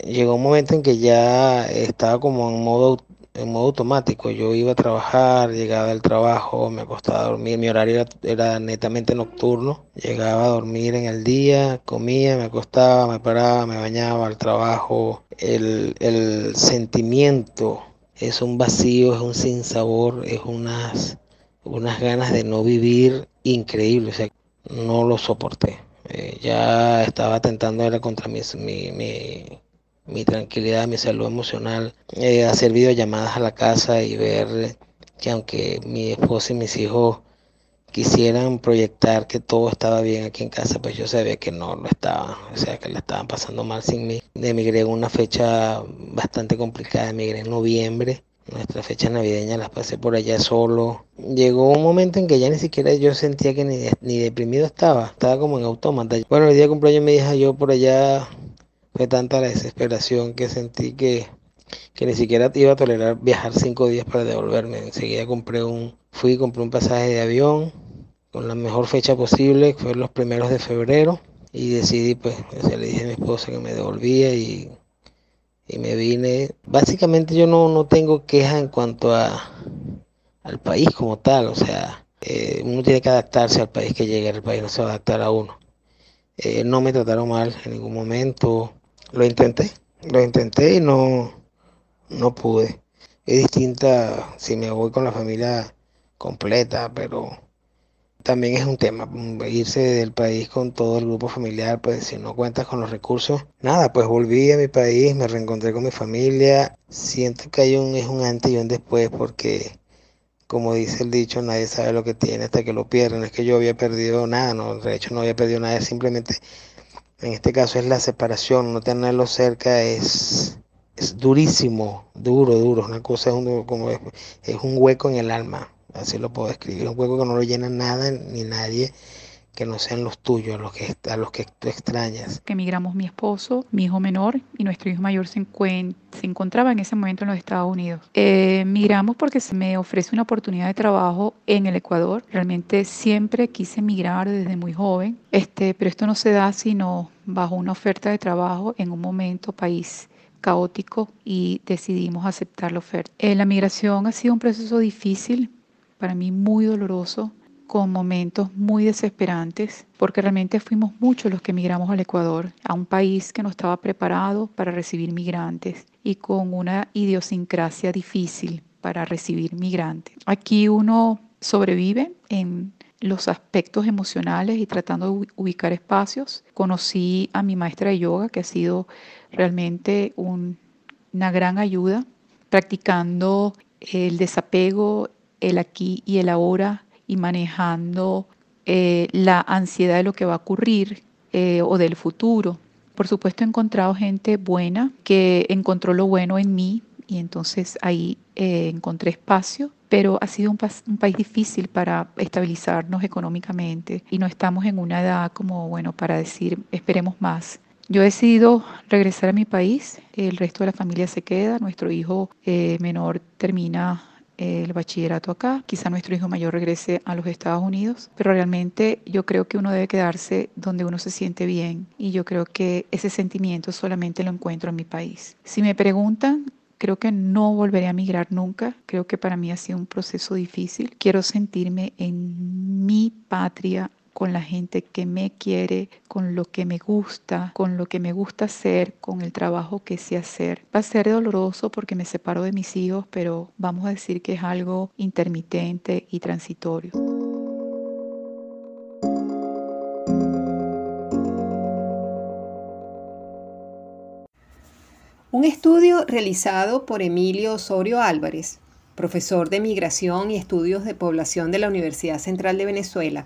Llegó un momento en que ya estaba como en modo en modo automático. Yo iba a trabajar, llegaba del trabajo, me acostaba a dormir. Mi horario era, netamente nocturno. Llegaba a dormir en el día, comía, me acostaba, me paraba, me bañaba al trabajo. El, el sentimiento es un vacío, es un sinsabor, es unas, unas ganas de no vivir increíbles no lo soporté. Eh, ya estaba tentando era contra mi, mi, mi, tranquilidad, mi salud emocional, eh, hacer videollamadas a la casa y ver que aunque mi esposa y mis hijos quisieran proyectar que todo estaba bien aquí en casa, pues yo sabía que no lo estaba, o sea, que le estaban pasando mal sin mí. Emigré en una fecha bastante complicada, emigré en noviembre nuestra fecha navideña las pasé por allá solo. Llegó un momento en que ya ni siquiera yo sentía que ni, ni deprimido estaba, estaba como en autómata. Bueno, el día de cumpleaños me hija yo por allá fue tanta la desesperación que sentí que, que ni siquiera iba a tolerar viajar cinco días para devolverme. Enseguida compré un, fui y compré un pasaje de avión con la mejor fecha posible, que fue los primeros de febrero, y decidí, pues, le dije a mi esposa que me devolvía y y me vine. Básicamente yo no, no tengo queja en cuanto a al país como tal, o sea, eh, uno tiene que adaptarse al país que llegue, el país no se va a adaptar a uno. Eh, no me trataron mal en ningún momento, lo intenté, lo intenté y no, no pude. Es distinta si me voy con la familia completa, pero también es un tema, mm, irse del país con todo el grupo familiar, pues si no cuentas con los recursos. Nada, pues volví a mi país, me reencontré con mi familia. Siento que hay un, es un antes y un después porque, como dice el dicho, nadie sabe lo que tiene hasta que lo pierde. No es que yo había perdido nada, no, de hecho no había perdido nada, simplemente en este caso es la separación, no tenerlo cerca es, es durísimo, duro, duro, una cosa es un, como es un hueco en el alma así lo puedo escribir, un juego que no lo llena nada ni nadie que no sean los tuyos, los que, a los que tú extrañas. Que emigramos mi esposo, mi hijo menor y nuestro hijo mayor se, se encontraba en ese momento en los Estados Unidos. Eh, migramos porque se me ofrece una oportunidad de trabajo en el Ecuador. Realmente siempre quise emigrar desde muy joven, este, pero esto no se da sino bajo una oferta de trabajo en un momento país caótico y decidimos aceptar la oferta. Eh, la migración ha sido un proceso difícil para mí muy doloroso, con momentos muy desesperantes, porque realmente fuimos muchos los que emigramos al Ecuador, a un país que no estaba preparado para recibir migrantes y con una idiosincrasia difícil para recibir migrantes. Aquí uno sobrevive en los aspectos emocionales y tratando de ubicar espacios. Conocí a mi maestra de yoga, que ha sido realmente una gran ayuda, practicando el desapego, el aquí y el ahora y manejando eh, la ansiedad de lo que va a ocurrir eh, o del futuro. Por supuesto he encontrado gente buena que encontró lo bueno en mí y entonces ahí eh, encontré espacio, pero ha sido un, un, país difícil para estabilizarnos económicamente y no estamos en una edad como, bueno, para decir, esperemos más. Yo he decidido regresar a mi país, el resto de la familia se queda, nuestro hijo eh, menor termina el bachillerato acá, quizá nuestro hijo mayor regrese a los Estados Unidos, pero realmente yo creo que uno debe quedarse donde uno se siente bien y yo creo que ese sentimiento solamente lo encuentro en mi país. Si me preguntan, creo que no volveré a migrar nunca, creo que para mí ha sido un proceso difícil, quiero sentirme en mi patria con la gente que me quiere, con lo que me gusta, con lo que me gusta hacer, con el trabajo que sé hacer. Va a ser doloroso porque me separo de mis hijos, pero vamos a decir que es algo intermitente y transitorio. Un estudio realizado por Emilio Osorio Álvarez, profesor de Migración y Estudios de Población de la Universidad Central de Venezuela,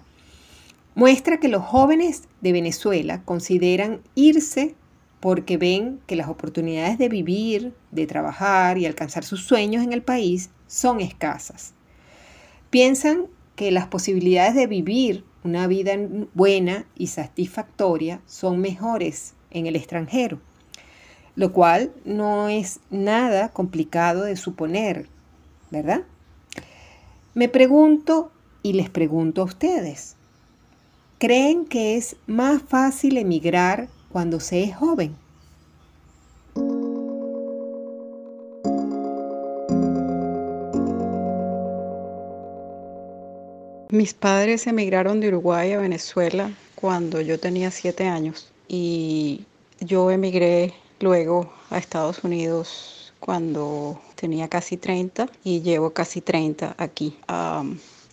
muestra que los jóvenes de Venezuela consideran irse porque ven que las oportunidades de vivir, de trabajar y alcanzar sus sueños en el país son escasas. Piensan que las posibilidades de vivir una vida buena y satisfactoria son mejores en el extranjero, lo cual no es nada complicado de suponer, ¿verdad? Me pregunto y les pregunto a ustedes, creen que es más fácil emigrar cuando se es joven. Mis padres emigraron de Uruguay a Venezuela cuando yo tenía siete años y yo emigré luego a Estados Unidos cuando tenía casi 30 y llevo casi 30 aquí.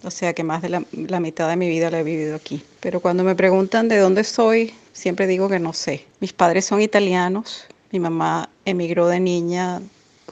O sea que más de la, mitad de mi vida la he vivido aquí. Pero cuando me preguntan de dónde soy, siempre digo que no sé. Mis padres son italianos. Mi mamá emigró de niña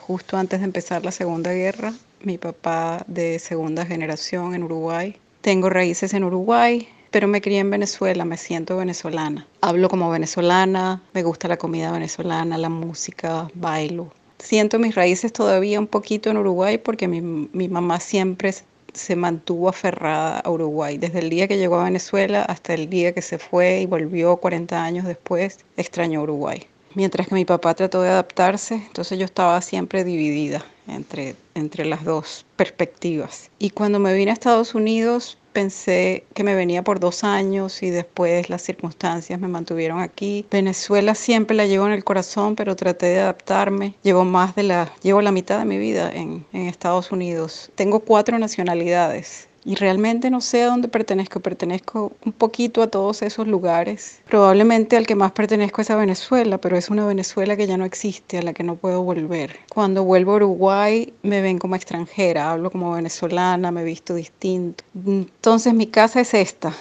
justo antes de empezar la Segunda Guerra. Mi papá de segunda generación en Uruguay. Tengo raíces en Uruguay, pero me crié en Venezuela, me siento venezolana. Hablo como venezolana, me gusta la comida venezolana, la música, bailo. Siento mis raíces todavía un poquito en Uruguay porque mi, mi mamá siempre se mantuvo aferrada a Uruguay. Desde el día que llegó a Venezuela hasta el día que se fue y volvió 40 años después, extrañó Uruguay. Mientras que mi papá trató de adaptarse, entonces yo estaba siempre dividida entre, entre las dos perspectivas. Y cuando me vine a Estados Unidos, pensé que me venía por dos años y después las circunstancias me mantuvieron aquí. Venezuela siempre la llevo en el corazón, pero traté de adaptarme. Llevo más de la, llevo la mitad de mi vida en, en Estados Unidos. Tengo cuatro nacionalidades y realmente no sé a dónde pertenezco. Pertenezco un poquito a todos esos lugares. Probablemente al que más pertenezco es a Venezuela, pero es una Venezuela que ya no existe, a la que no puedo volver. Cuando vuelvo a Uruguay me ven como extranjera, hablo como venezolana, me visto distinto. Entonces mi casa es esta.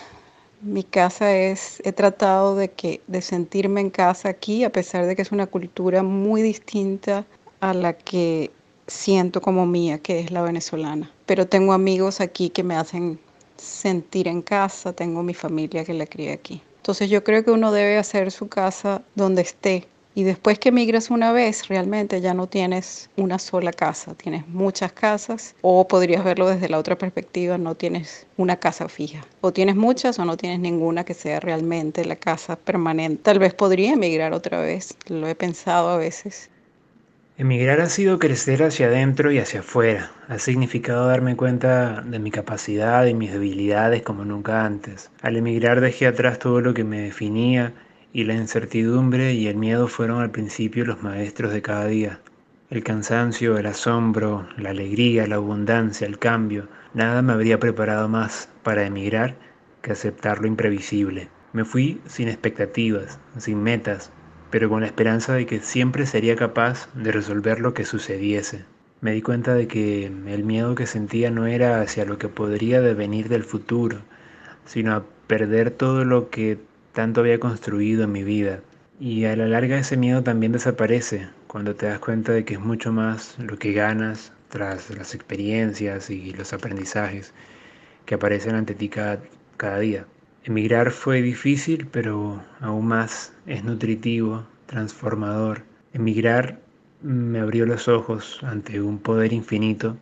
Mi casa es, he tratado de, que, de sentirme en casa aquí, a pesar de que es una cultura muy distinta a la que siento como mía, que es la venezolana. Pero tengo amigos aquí que me hacen sentir en casa, tengo mi familia que la crié aquí. Entonces yo creo que uno debe hacer su casa donde esté. Y después que migras una vez, realmente ya no tienes una sola casa, tienes muchas casas. O podrías verlo desde la otra perspectiva, no tienes una casa fija. O tienes muchas o no tienes ninguna que sea realmente la casa permanente. Tal vez podría emigrar otra vez, lo he pensado a veces. Emigrar ha sido crecer hacia adentro y hacia afuera. Ha significado darme cuenta de mi capacidad y mis debilidades como nunca antes. Al emigrar dejé atrás todo lo que me definía y la incertidumbre y el miedo fueron al principio los maestros de cada día. El cansancio, el asombro, la alegría, la abundancia, el cambio, nada me habría preparado más para emigrar que aceptar lo imprevisible. Me fui sin expectativas, sin metas, pero con la esperanza de que siempre sería capaz de resolver lo que sucediese. Me di cuenta de que el miedo que sentía no era hacia lo que podría devenir del futuro, sino a perder todo lo que tanto había construido en mi vida. Y a la larga ese miedo también desaparece cuando te das cuenta de que es mucho más lo que ganas tras las experiencias y los aprendizajes que aparecen ante ti cada, cada día. Emigrar fue difícil, pero aún más es nutritivo, transformador. Emigrar me abrió los ojos ante un poder infinito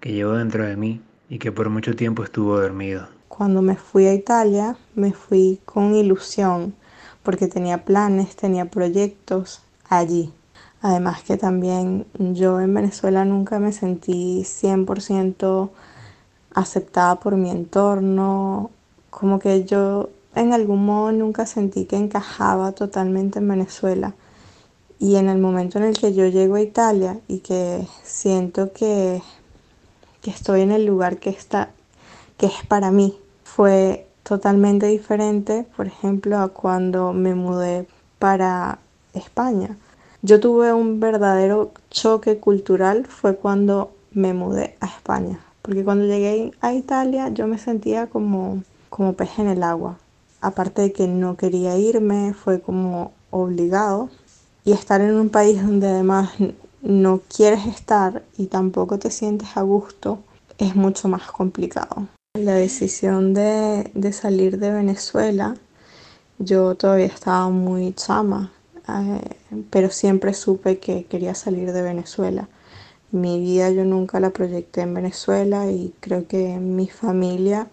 que llevo dentro de mí y que por mucho tiempo estuvo dormido. Cuando me fui a Italia, me fui con ilusión, porque tenía planes, tenía proyectos allí. Además que también yo en Venezuela nunca me sentí 100% aceptada por mi entorno, como que yo en algún modo nunca sentí que encajaba totalmente en Venezuela. Y en el momento en el que yo llego a Italia y que siento que, que estoy en el lugar que, está, que es para mí, fue totalmente diferente, por ejemplo, a cuando me mudé para España. Yo tuve un verdadero choque cultural, fue cuando me mudé a España, porque cuando llegué a Italia yo me sentía como, como pez en el agua. Aparte de que no quería irme, fue como obligado. Y estar en un país donde además no quieres estar y tampoco te sientes a gusto es mucho más complicado. La decisión de, de salir de Venezuela, yo todavía estaba muy chama, eh, pero siempre supe que quería salir de Venezuela. Mi vida yo nunca la proyecté en Venezuela y creo que mi familia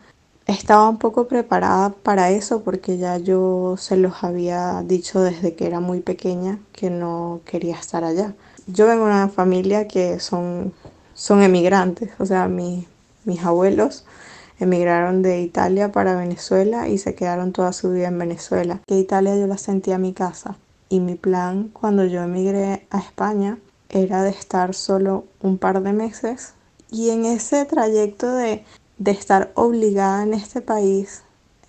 estaba un poco preparada para eso porque ya yo se los había dicho desde que era muy pequeña que no quería estar allá. Yo vengo de una familia que son, son emigrantes, o sea, mis abuelos emigraron de Italia para Venezuela y se quedaron toda su vida en Venezuela. Que Italia yo la sentía mi casa y mi plan cuando yo emigré a España era de estar solo un par de meses y en ese trayecto de, de estar obligada en este país,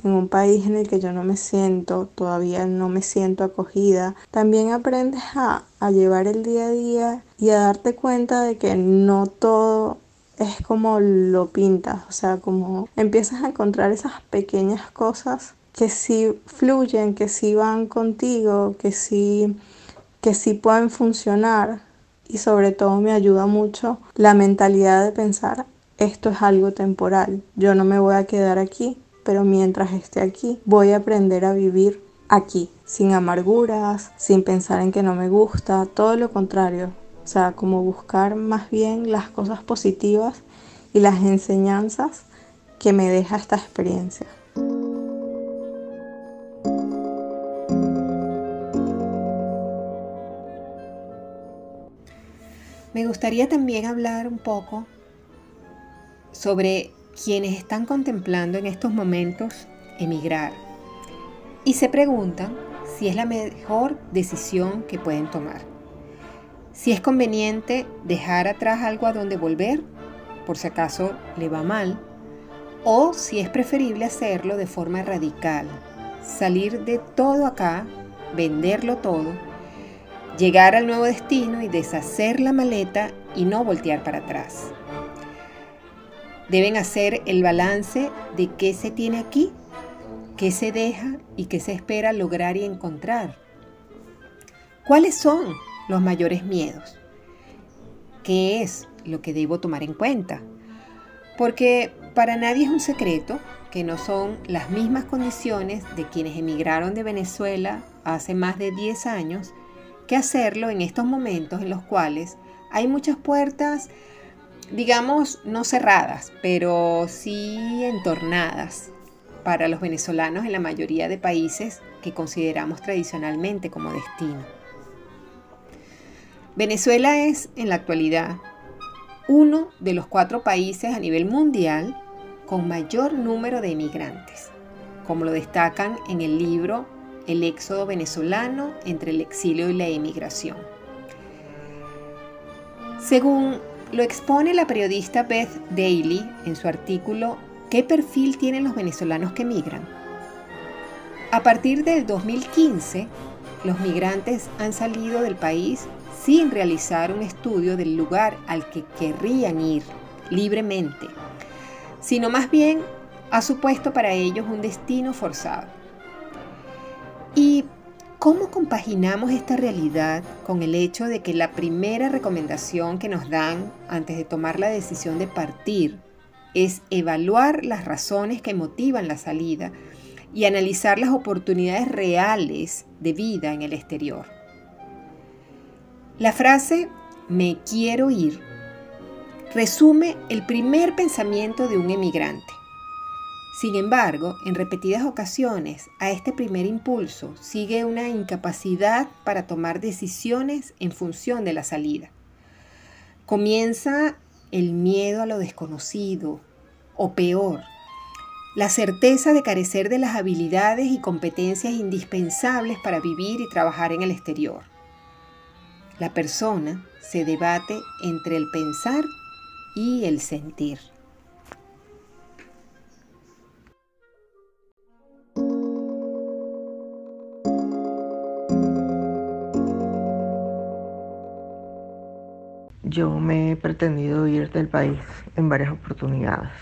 en un país en el que yo no me siento, todavía no me siento acogida, también aprendes a, llevar el día a día y a darte cuenta de que no todo es como lo pintas, o sea, como empiezas a encontrar esas pequeñas cosas que sí fluyen, que sí van contigo, que sí, que sí pueden funcionar. Y sobre todo me ayuda mucho la mentalidad de pensar esto es algo temporal, yo no me voy a quedar aquí, pero mientras esté aquí voy a aprender a vivir aquí, sin amarguras, sin pensar en que no me gusta, todo lo contrario, o sea, como buscar más bien las cosas positivas y las enseñanzas que me deja esta experiencia. Me gustaría también hablar un poco sobre quienes están contemplando en estos momentos emigrar y se preguntan si es la mejor decisión que pueden tomar. Si es conveniente dejar atrás algo a donde volver, por si acaso le va mal, o si es preferible hacerlo de forma radical, salir de todo acá, venderlo todo llegar al nuevo destino y deshacer la maleta y no voltear para atrás. Deben hacer el balance de qué se tiene aquí, qué se deja y qué se espera lograr y encontrar. ¿Cuáles son los mayores miedos? ¿Qué es lo que debo tomar en cuenta? Porque para nadie es un secreto que no son las mismas condiciones de quienes emigraron de Venezuela hace más de 10 años que hacerlo en estos momentos en los cuales hay muchas puertas, digamos, no cerradas, pero sí entornadas para los venezolanos en la mayoría de países que consideramos tradicionalmente como destino. Venezuela es, en la actualidad, uno de los cuatro países a nivel mundial con mayor número de emigrantes, como lo destacan en el libro el éxodo venezolano entre el exilio y la emigración. Según lo expone la periodista Beth Daly en su artículo ¿Qué perfil tienen los venezolanos que migran? A partir del 2015, los migrantes han salido del país sin realizar un estudio del lugar al que querrían ir libremente, sino más bien ha supuesto para ellos un destino forzado. ¿Y cómo compaginamos esta realidad con el hecho de que la primera recomendación que nos dan antes de tomar la decisión de partir es evaluar las razones que motivan la salida y analizar las oportunidades reales de vida en el exterior? La frase me quiero ir resume el primer pensamiento de un emigrante. Sin embargo, en repetidas ocasiones a este primer impulso sigue una incapacidad para tomar decisiones en función de la salida. Comienza el miedo a lo desconocido o peor, la certeza de carecer de las habilidades y competencias indispensables para vivir y trabajar en el exterior. La persona se debate entre el pensar y el sentir. Yo me he pretendido ir del país en varias oportunidades.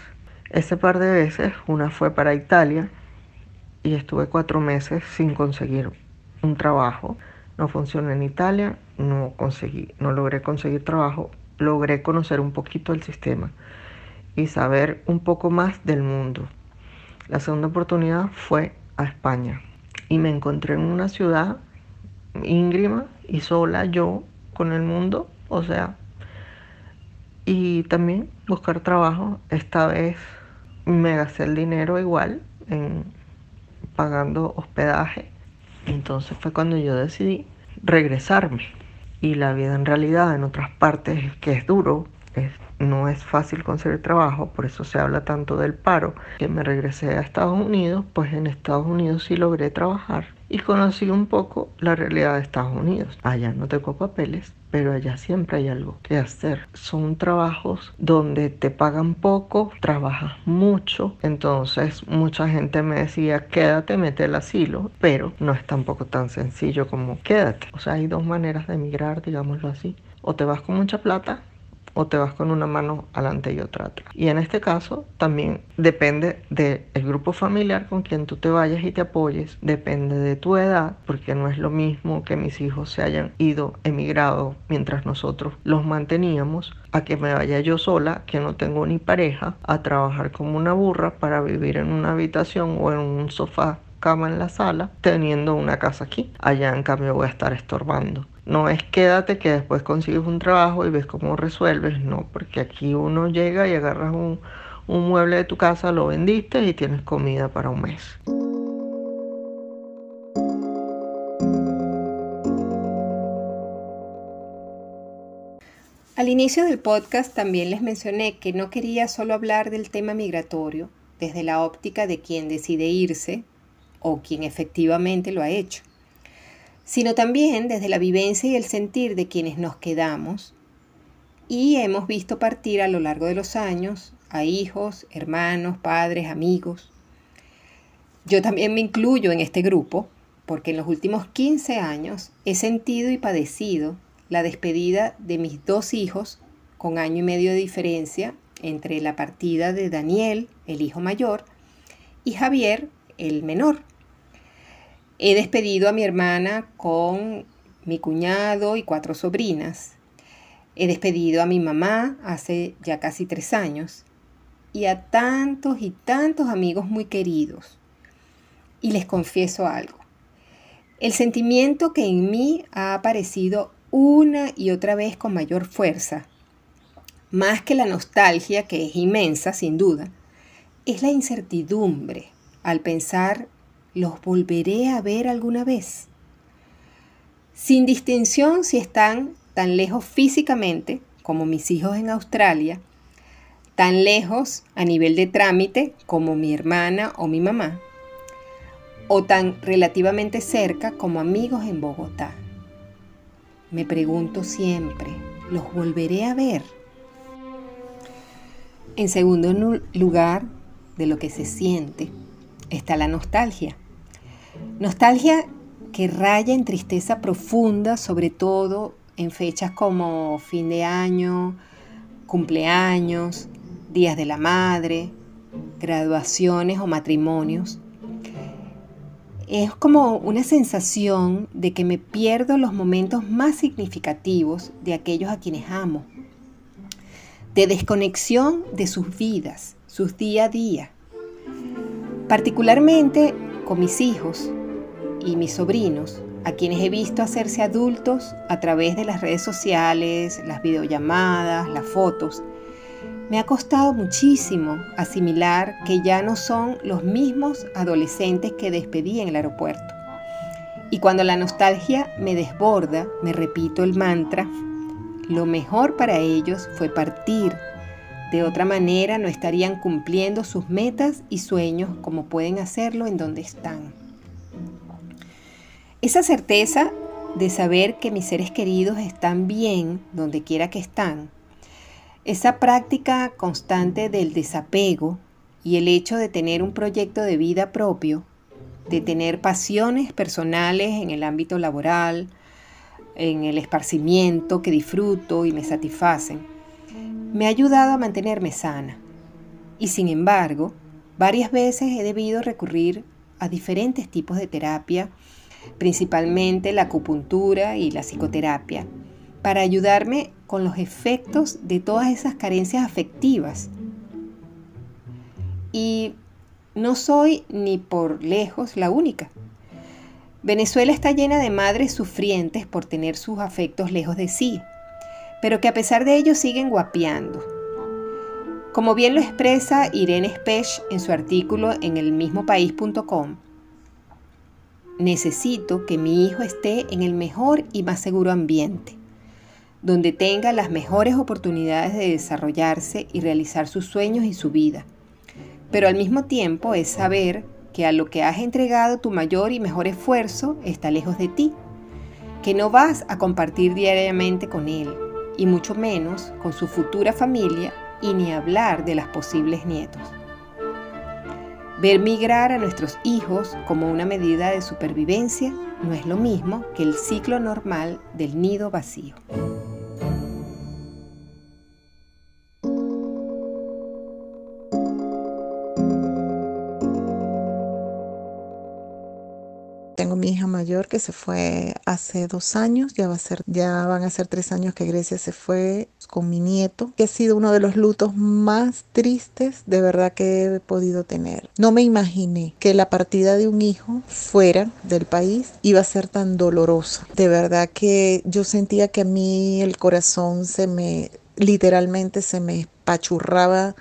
Ese par de veces, una fue para Italia y estuve cuatro meses sin conseguir un trabajo. No funcionó en Italia, no conseguí, no logré conseguir trabajo, logré conocer un poquito el sistema y saber un poco más del mundo. La segunda oportunidad fue a España y me encontré en una ciudad íngrima y sola yo con el mundo, o sea, y también buscar trabajo. Esta vez me gasté el dinero igual en pagando hospedaje. Entonces fue cuando yo decidí regresarme. Y la vida en realidad en otras partes que es duro, es no es fácil conseguir trabajo, por eso se habla tanto del paro. Que me regresé a Estados Unidos, pues en Estados Unidos sí logré trabajar y conocí un poco la realidad de Estados Unidos. Allá no tengo papeles, pero allá siempre hay algo que hacer. Son trabajos donde te pagan poco, trabajas mucho, entonces mucha gente me decía quédate, mete el asilo, pero no es tampoco tan sencillo como quédate. O sea, hay dos maneras de emigrar, digámoslo así. O te vas con mucha plata o te vas con una mano adelante y otra atrás. Y en este caso también depende del grupo familiar con quien tú te vayas y te apoyes, depende de tu edad, porque no es lo mismo que mis hijos se hayan ido emigrado mientras nosotros los manteníamos, a que me vaya yo sola, que no tengo ni pareja, a trabajar como una burra para vivir en una habitación o en un sofá cama en la sala, teniendo una casa aquí. Allá en cambio voy a estar estorbando. No es quédate que después consigues un trabajo y ves cómo resuelves, no, porque aquí uno llega y agarras un, un mueble de tu casa, lo vendiste y tienes comida para un mes. Al inicio del podcast también les mencioné que no quería solo hablar del tema migratorio desde la óptica de quien decide irse o quien efectivamente lo ha hecho sino también desde la vivencia y el sentir de quienes nos quedamos y hemos visto partir a lo largo de los años a hijos, hermanos, padres, amigos. Yo también me incluyo en este grupo porque en los últimos 15 años he sentido y padecido la despedida de mis dos hijos con año y medio de diferencia entre la partida de Daniel, el hijo mayor, y Javier, el menor. He despedido a mi hermana con mi cuñado y cuatro sobrinas. He despedido a mi mamá hace ya casi tres años y a tantos y tantos amigos muy queridos. Y les confieso algo. El sentimiento que en mí ha aparecido una y otra vez con mayor fuerza, más que la nostalgia, que es inmensa sin duda, es la incertidumbre al pensar ¿los volveré a ver alguna vez? Sin distinción si están tan lejos físicamente como mis hijos en Australia, tan lejos a nivel de trámite como mi hermana o mi mamá, o tan relativamente cerca como amigos en Bogotá. Me pregunto siempre, ¿los volveré a ver? En segundo lugar, de lo que se siente, está la nostalgia. Nostalgia que raya en tristeza profunda, sobre todo en fechas como fin de año, cumpleaños, días de la madre, graduaciones o matrimonios. Es como una sensación de que me pierdo los momentos más significativos de aquellos a quienes amo, de desconexión de sus vidas, sus día a día. Particularmente con mis hijos y mis sobrinos, a quienes he visto hacerse adultos a través de las redes sociales, las videollamadas, las fotos, Me ha costado muchísimo asimilar que ya no son los mismos adolescentes que despedí en el aeropuerto. Y cuando la nostalgia me desborda, me repito el mantra, lo mejor para ellos fue partir. De otra manera no estarían cumpliendo sus metas y sueños como pueden hacerlo en donde están. Esa certeza de saber que mis seres queridos están bien donde quiera que están, esa práctica constante del desapego y el hecho de tener un proyecto de vida propio, de tener pasiones personales en el ámbito laboral, en el esparcimiento que disfruto y me satisfacen, me ha ayudado a mantenerme sana. Y sin embargo, varias veces he debido recurrir a diferentes tipos de terapia principalmente la acupuntura y la psicoterapia, para ayudarme con los efectos de todas esas carencias afectivas. Y no soy ni por lejos la única. Venezuela está llena de madres sufrientes por tener sus afectos lejos de sí, pero que a pesar de ello siguen guapeando. Como bien lo expresa Irene Spech en su artículo en el mismo país.com, necesito que mi hijo esté en el mejor y más seguro ambiente, donde tenga las mejores oportunidades de desarrollarse y realizar sus sueños y su vida. Pero al mismo tiempo es saber que a lo que has entregado tu mayor y mejor esfuerzo está lejos de ti, que no vas a compartir diariamente con él, y mucho menos con su futura familia, y ni hablar de las posibles nietos. Ver migrar a nuestros hijos como una medida de supervivencia no es lo mismo que el ciclo normal del nido vacío. Tengo mi hija mayor que se fue hace dos años, ya, va a ser, ya van a ser tres años que Grecia se fue con mi nieto, que ha sido uno de los lutos más tristes de verdad que he podido tener. No me imaginé que la partida de un hijo fuera del país iba a ser tan dolorosa. De verdad que yo sentía que a mí el corazón se me, literalmente se me pachurraba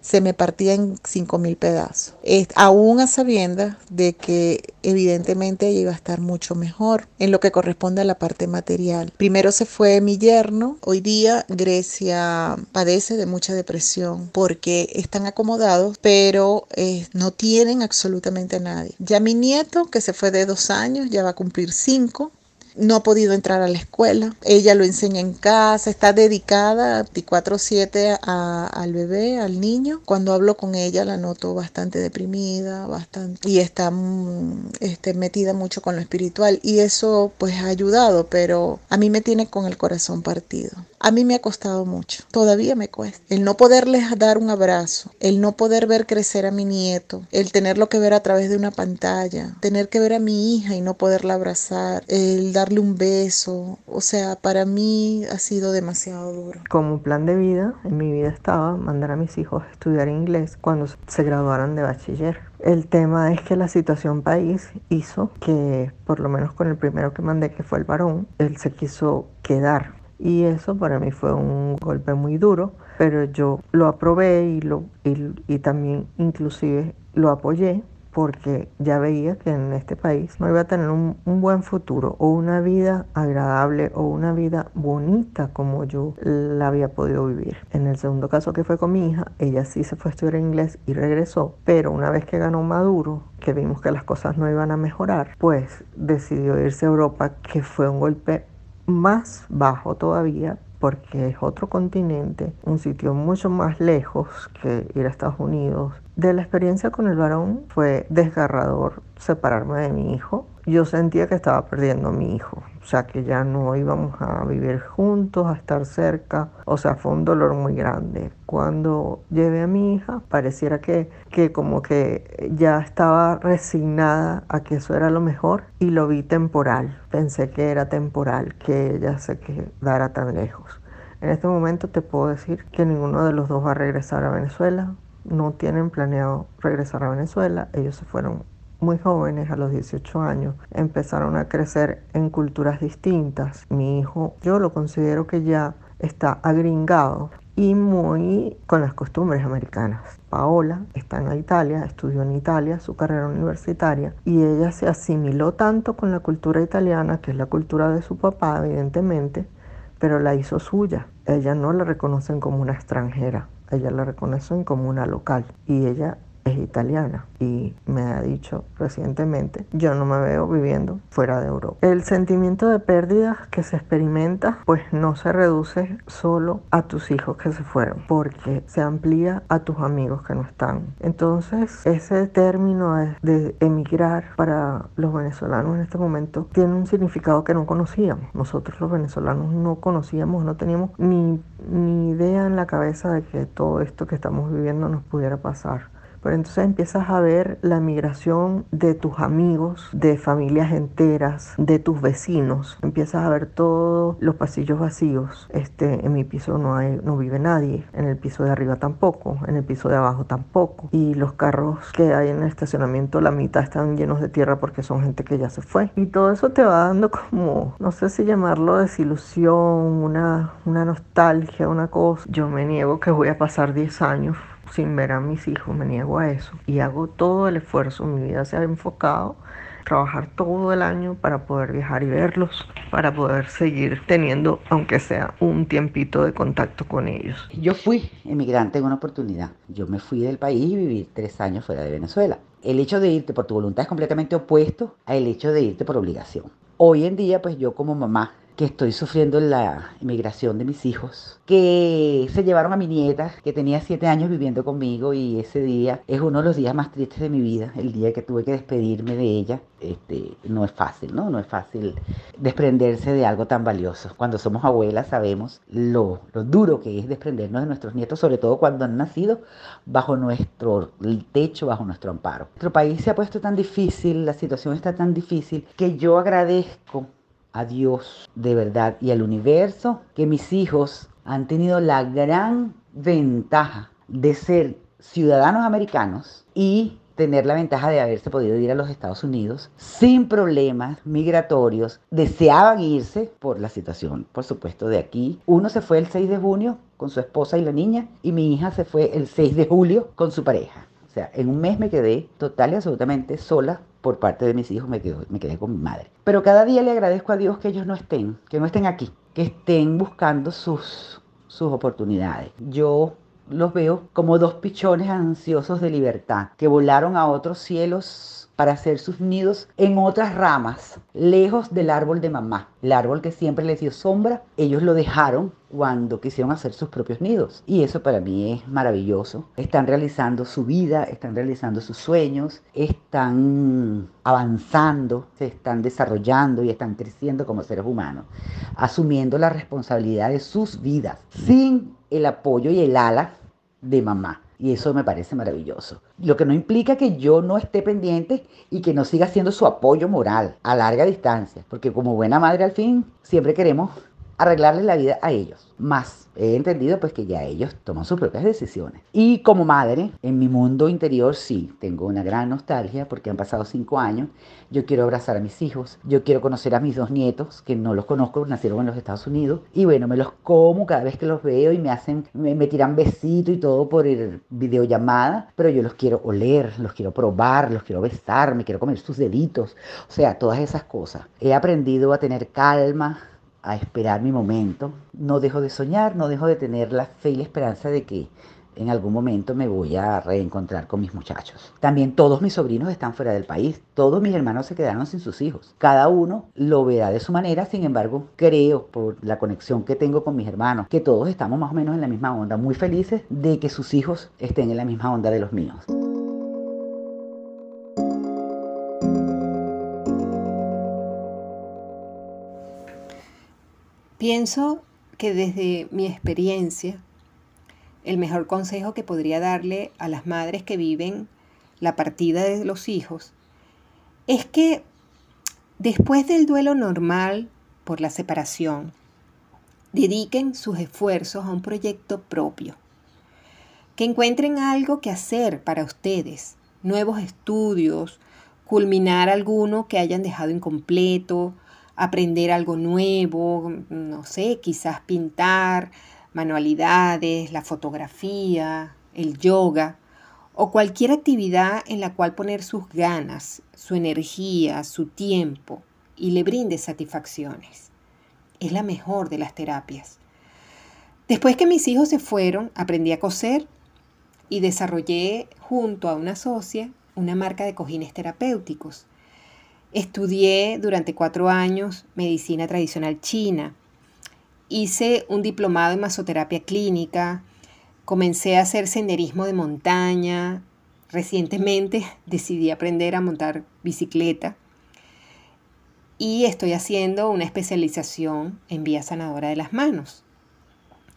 se me partía en cinco mil pedazos. aún a sabiendas de que evidentemente iba a estar mucho mejor en lo que corresponde a la parte material. Primero se fue mi yerno. Hoy día Grecia padece de mucha depresión porque están acomodados, pero eh, no tienen absolutamente a nadie. Ya mi nieto, que se fue de dos años, ya va a cumplir cinco, no ha podido entrar a la escuela. Ella lo enseña en casa, está dedicada 24/7 al bebé, al niño. Cuando hablo con ella la noto bastante deprimida, bastante y está mm, este, metida mucho con lo espiritual y eso pues ha ayudado, pero a mí me tiene con el corazón partido. A mí me ha costado mucho, todavía me cuesta. El no poderles dar un abrazo, el no poder ver crecer a mi nieto, el tenerlo que ver a través de una pantalla, tener que ver a mi hija y no poderla abrazar, el darle un beso, o sea, para mí ha sido demasiado duro. Como plan de vida, en mi vida estaba mandar a mis hijos a estudiar inglés cuando se graduaran de bachiller. El tema es que la situación país hizo que, por lo menos con el primero que mandé, que fue el varón, él se quiso quedar y eso para mí fue un golpe muy duro, pero yo lo aprobé y, lo, y, también inclusive lo apoyé porque ya veía que en este país no iba a tener un, un, buen futuro o una vida agradable o una vida bonita como yo la había podido vivir. En el segundo caso que fue con mi hija, ella sí se fue a estudiar inglés y regresó, pero una vez que ganó Maduro, que vimos que las cosas no iban a mejorar, pues decidió irse a Europa, que fue un golpe más bajo todavía porque es otro continente, un sitio mucho más lejos que ir a Estados Unidos. De la experiencia con el varón fue desgarrador separarme de mi hijo. Yo sentía que estaba perdiendo a mi hijo, o sea que ya no íbamos a vivir juntos, a estar cerca, o sea, fue un dolor muy grande. Cuando llevé a mi hija, pareciera que, que como que ya estaba resignada a que eso era lo mejor y lo vi temporal. Pensé que era temporal, que ella se quedara tan lejos. En este momento te puedo decir que ninguno de los dos va a regresar a Venezuela. No tienen planeado regresar a Venezuela. Ellos se fueron muy jóvenes, a los 18 años, empezaron a crecer en culturas distintas. Mi hijo, yo lo considero que ya está agringado y muy con las costumbres americanas. Paola está en Italia, estudió en Italia su carrera universitaria y ella se asimiló tanto con la cultura italiana, que es la cultura de su papá, evidentemente, pero la hizo suya. Ella no la reconocen como una extranjera, ella la reconocen como una local y ella es italiana y me ha dicho recientemente, yo no me veo viviendo fuera de Europa. El sentimiento de pérdida que se experimenta pues no se reduce solo a tus hijos que se fueron, porque se amplía a tus amigos que no están. Entonces ese término de, emigrar para los venezolanos en este momento tiene un significado que no conocíamos. Nosotros los venezolanos no conocíamos, no teníamos ni, ni idea en la cabeza de que todo esto que estamos viviendo nos pudiera pasar. Pero entonces empiezas a ver la migración de tus amigos, de familias enteras, de tus vecinos. Empiezas a ver todos los pasillos vacíos. Este, en mi piso no hay, no vive nadie. En el piso de arriba tampoco. En el piso de abajo tampoco. Y los carros que hay en el estacionamiento, la mitad están llenos de tierra porque son gente que ya se fue. Y todo eso te va dando como, no sé si llamarlo desilusión, una, una nostalgia, una cosa. Yo me niego que voy a pasar 10 años sin ver a mis hijos, me niego a eso. Y hago todo el esfuerzo, mi vida se ha enfocado trabajar todo el año para poder viajar y verlos, para poder seguir teniendo, aunque sea un tiempito de contacto con ellos. Yo fui emigrante en una oportunidad. Yo me fui del país y viví tres años fuera de Venezuela. El hecho de irte por tu voluntad es completamente opuesto al hecho de irte por obligación. Hoy en día, pues yo como mamá que estoy sufriendo la inmigración de mis hijos, que se llevaron a mi nieta, que tenía siete años viviendo conmigo y ese día es uno de los días más tristes de mi vida, el día que tuve que despedirme de ella. Este, no es fácil, ¿no? No es fácil desprenderse de algo tan valioso. Cuando somos abuelas sabemos lo, lo duro que es desprendernos de nuestros nietos, sobre todo cuando han nacido bajo nuestro techo, bajo nuestro amparo. Nuestro país se ha puesto tan difícil, la situación está tan difícil, que yo agradezco a Dios de verdad y al universo que mis hijos han tenido la gran ventaja de ser ciudadanos americanos y tener la ventaja de haberse podido ir a los Estados Unidos sin problemas migratorios. Deseaban irse por la situación, por supuesto, de aquí. Uno se fue el 6 de junio con su esposa y la niña y mi hija se fue el 6 de julio con su pareja. O sea, en un mes me quedé total y absolutamente sola por parte de mis hijos, me, me quedé con mi madre. Pero cada día le agradezco a Dios que ellos no estén, que no estén aquí, que estén buscando sus, sus oportunidades. Yo los veo como dos pichones ansiosos de libertad, que volaron a otros cielos para hacer sus nidos en otras ramas, lejos del árbol de mamá. El árbol que siempre les dio sombra, ellos lo dejaron cuando quisieron hacer sus propios nidos. Y eso para mí es maravilloso. Están realizando su vida, están realizando sus sueños, están avanzando, se están desarrollando y están creciendo como seres humanos, asumiendo la responsabilidad de sus vidas, sin el apoyo y el ala de mamá. Y eso me parece maravilloso. Lo que no implica que yo no esté pendiente y que no siga siendo su apoyo moral a larga distancia. Porque como buena madre al fin, siempre queremos arreglarles la vida a ellos. Más he entendido pues que ya ellos toman sus propias decisiones. Y como madre, en mi mundo interior sí, tengo una gran nostalgia porque han pasado cinco años. Yo quiero abrazar a mis hijos, yo quiero conocer a mis dos nietos, que no los conozco, nacieron en los Estados Unidos. Y bueno, me los como cada vez que los veo y me hacen, me, me tiran besito y todo por el videollamada, pero yo los quiero oler, los quiero probar, los quiero besar, me quiero comer sus deditos, o sea, todas esas cosas. He aprendido a tener calma, a esperar mi momento. No dejo de soñar, no dejo de tener la fe y la esperanza de que en algún momento me voy a reencontrar con mis muchachos. También todos mis sobrinos están fuera del país, todos mis hermanos se quedaron sin sus hijos. Cada uno lo verá de su manera, sin embargo, creo por la conexión que tengo con mis hermanos, que todos estamos más o menos en la misma onda, muy felices de que sus hijos estén en la misma onda de los míos. Pienso que desde mi experiencia, el mejor consejo que podría darle a las madres que viven la partida de los hijos es que después del duelo normal por la separación, dediquen sus esfuerzos a un proyecto propio, que encuentren algo que hacer para ustedes, nuevos estudios, culminar alguno que hayan dejado incompleto, aprender algo nuevo, no sé, quizás pintar, manualidades, la fotografía, el yoga o cualquier actividad en la cual poner sus ganas, su energía, su tiempo y le brinde satisfacciones. Es la mejor de las terapias. Después que mis hijos se fueron, aprendí a coser y desarrollé junto a una socia una marca de cojines terapéuticos. Estudié durante cuatro años medicina tradicional china. Hice un diplomado en masoterapia clínica. Comencé a hacer senderismo de montaña. Recientemente decidí aprender a montar bicicleta. Y estoy haciendo una especialización en vía sanadora de las manos.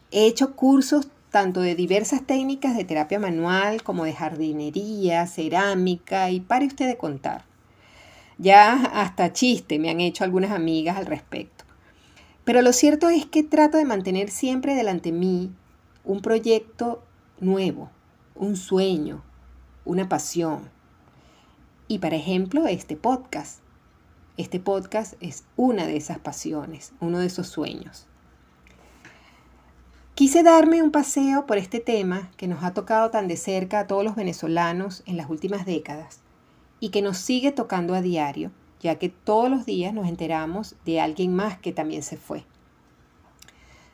He hecho cursos tanto de diversas técnicas de terapia manual como de jardinería, cerámica y pare usted de contar. Ya hasta chiste me han hecho algunas amigas al respecto. Pero lo cierto es que trato de mantener siempre delante mí un proyecto nuevo, un sueño, una pasión. Y para ejemplo, este podcast. Este podcast es una de esas pasiones, uno de esos sueños. Quise darme un paseo por este tema que nos ha tocado tan de cerca a todos los venezolanos en las últimas décadas y que nos sigue tocando a diario, ya que todos los días nos enteramos de alguien más que también se fue.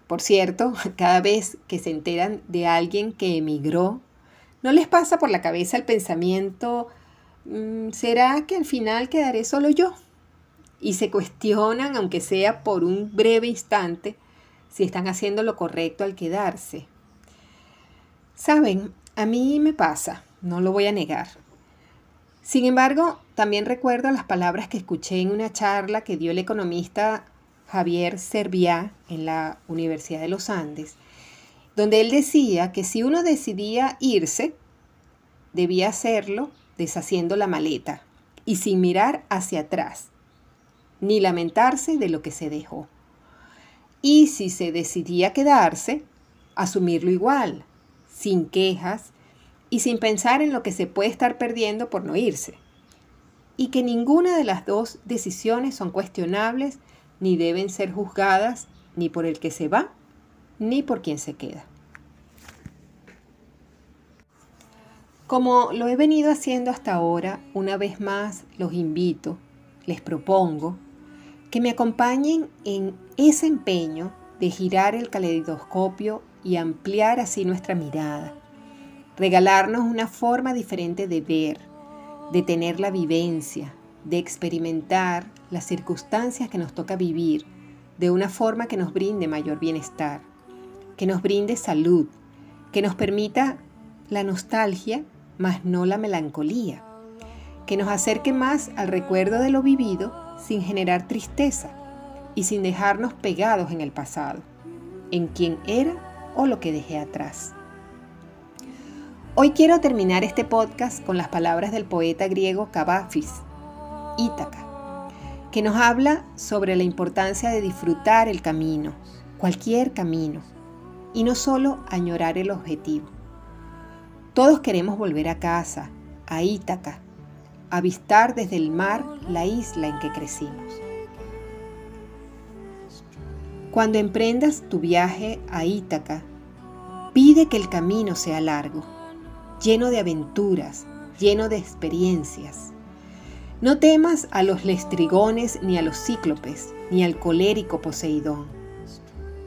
Por cierto, cada vez que se enteran de alguien que emigró, ¿no les pasa por la cabeza el pensamiento, mm, ¿será que al final quedaré solo yo? Y se cuestionan, aunque sea por un breve instante, si están haciendo lo correcto al quedarse. Saben, a mí me pasa, no lo voy a negar. Sin embargo, también recuerdo las palabras que escuché en una charla que dio el economista Javier Serviá en la Universidad de los Andes, donde él decía que si uno decidía irse, debía hacerlo deshaciendo la maleta y sin mirar hacia atrás, ni lamentarse de lo que se dejó. Y si se decidía quedarse, asumirlo igual, sin quejas y sin pensar en lo que se puede estar perdiendo por no irse. Y que ninguna de las dos decisiones son cuestionables ni deben ser juzgadas ni por el que se va ni por quien se queda. Como lo he venido haciendo hasta ahora, una vez más los invito, les propongo que me acompañen en ese empeño de girar el caleidoscopio y ampliar así nuestra mirada, regalarnos una forma diferente de ver, de tener la vivencia, de experimentar las circunstancias que nos toca vivir de una forma que nos brinde mayor bienestar, que nos brinde salud, que nos permita la nostalgia, más no la melancolía, que nos acerque más al recuerdo de lo vivido sin generar tristeza y sin dejarnos pegados en el pasado, en quien era o lo que dejé atrás. Hoy quiero terminar este podcast con las palabras del poeta griego Cavafis, Ítaca, que nos habla sobre la importancia de disfrutar el camino, cualquier camino, y no solo añorar el objetivo. Todos queremos volver a casa, a Ítaca, avistar desde el mar la isla en que crecimos. Cuando emprendas tu viaje a Ítaca, pide que el camino sea largo, lleno de aventuras, lleno de experiencias. No temas a los lestrigones ni a los cíclopes, ni al colérico Poseidón.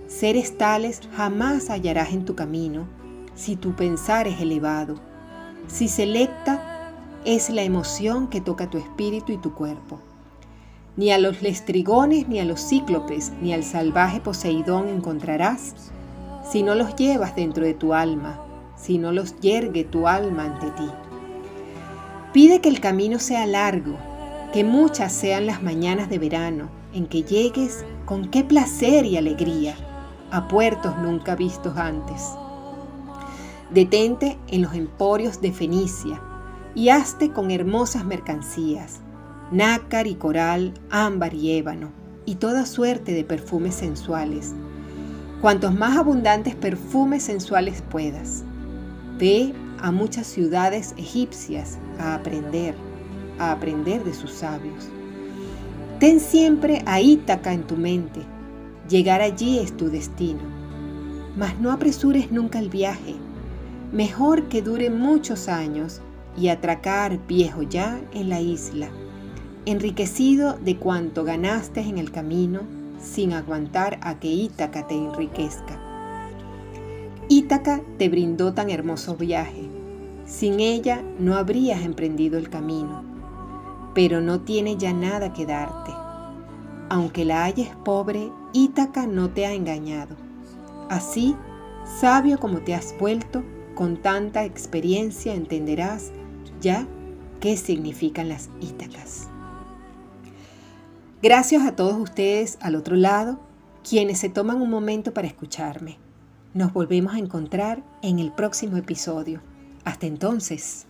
Seres tales jamás hallarás en tu camino si tu pensar es elevado, si selecta es la emoción que toca tu espíritu y tu cuerpo. Ni a los lestrigones, ni a los cíclopes, ni al salvaje Poseidón encontrarás si no los llevas dentro de tu alma, si no los yergue tu alma ante ti. Pide que el camino sea largo, que muchas sean las mañanas de verano en que llegues con qué placer y alegría a puertos nunca vistos antes. Detente en los emporios de Fenicia, y hazte con hermosas mercancías, nácar y coral, ámbar y ébano, y toda suerte de perfumes sensuales. Cuantos más abundantes perfumes sensuales puedas. Ve a muchas ciudades egipcias a aprender, a aprender de sus sabios. Ten siempre a Ítaca en tu mente. Llegar allí es tu destino. mas no apresures nunca el viaje. Mejor que dure muchos años y atracar viejo ya en la isla, enriquecido de cuanto ganaste en el camino, sin aguantar a que Ítaca te enriquezca. Ítaca te brindó tan hermoso viaje. Sin ella no habrías emprendido el camino, pero no tiene ya nada que darte. Aunque la halles pobre, Ítaca no te ha engañado. Así, sabio como te has vuelto, con tanta experiencia entenderás ya qué significan las Ítacas. Gracias a todos ustedes al otro lado, quienes se toman un momento para escucharme. Nos volvemos a encontrar en el próximo episodio. Hasta entonces.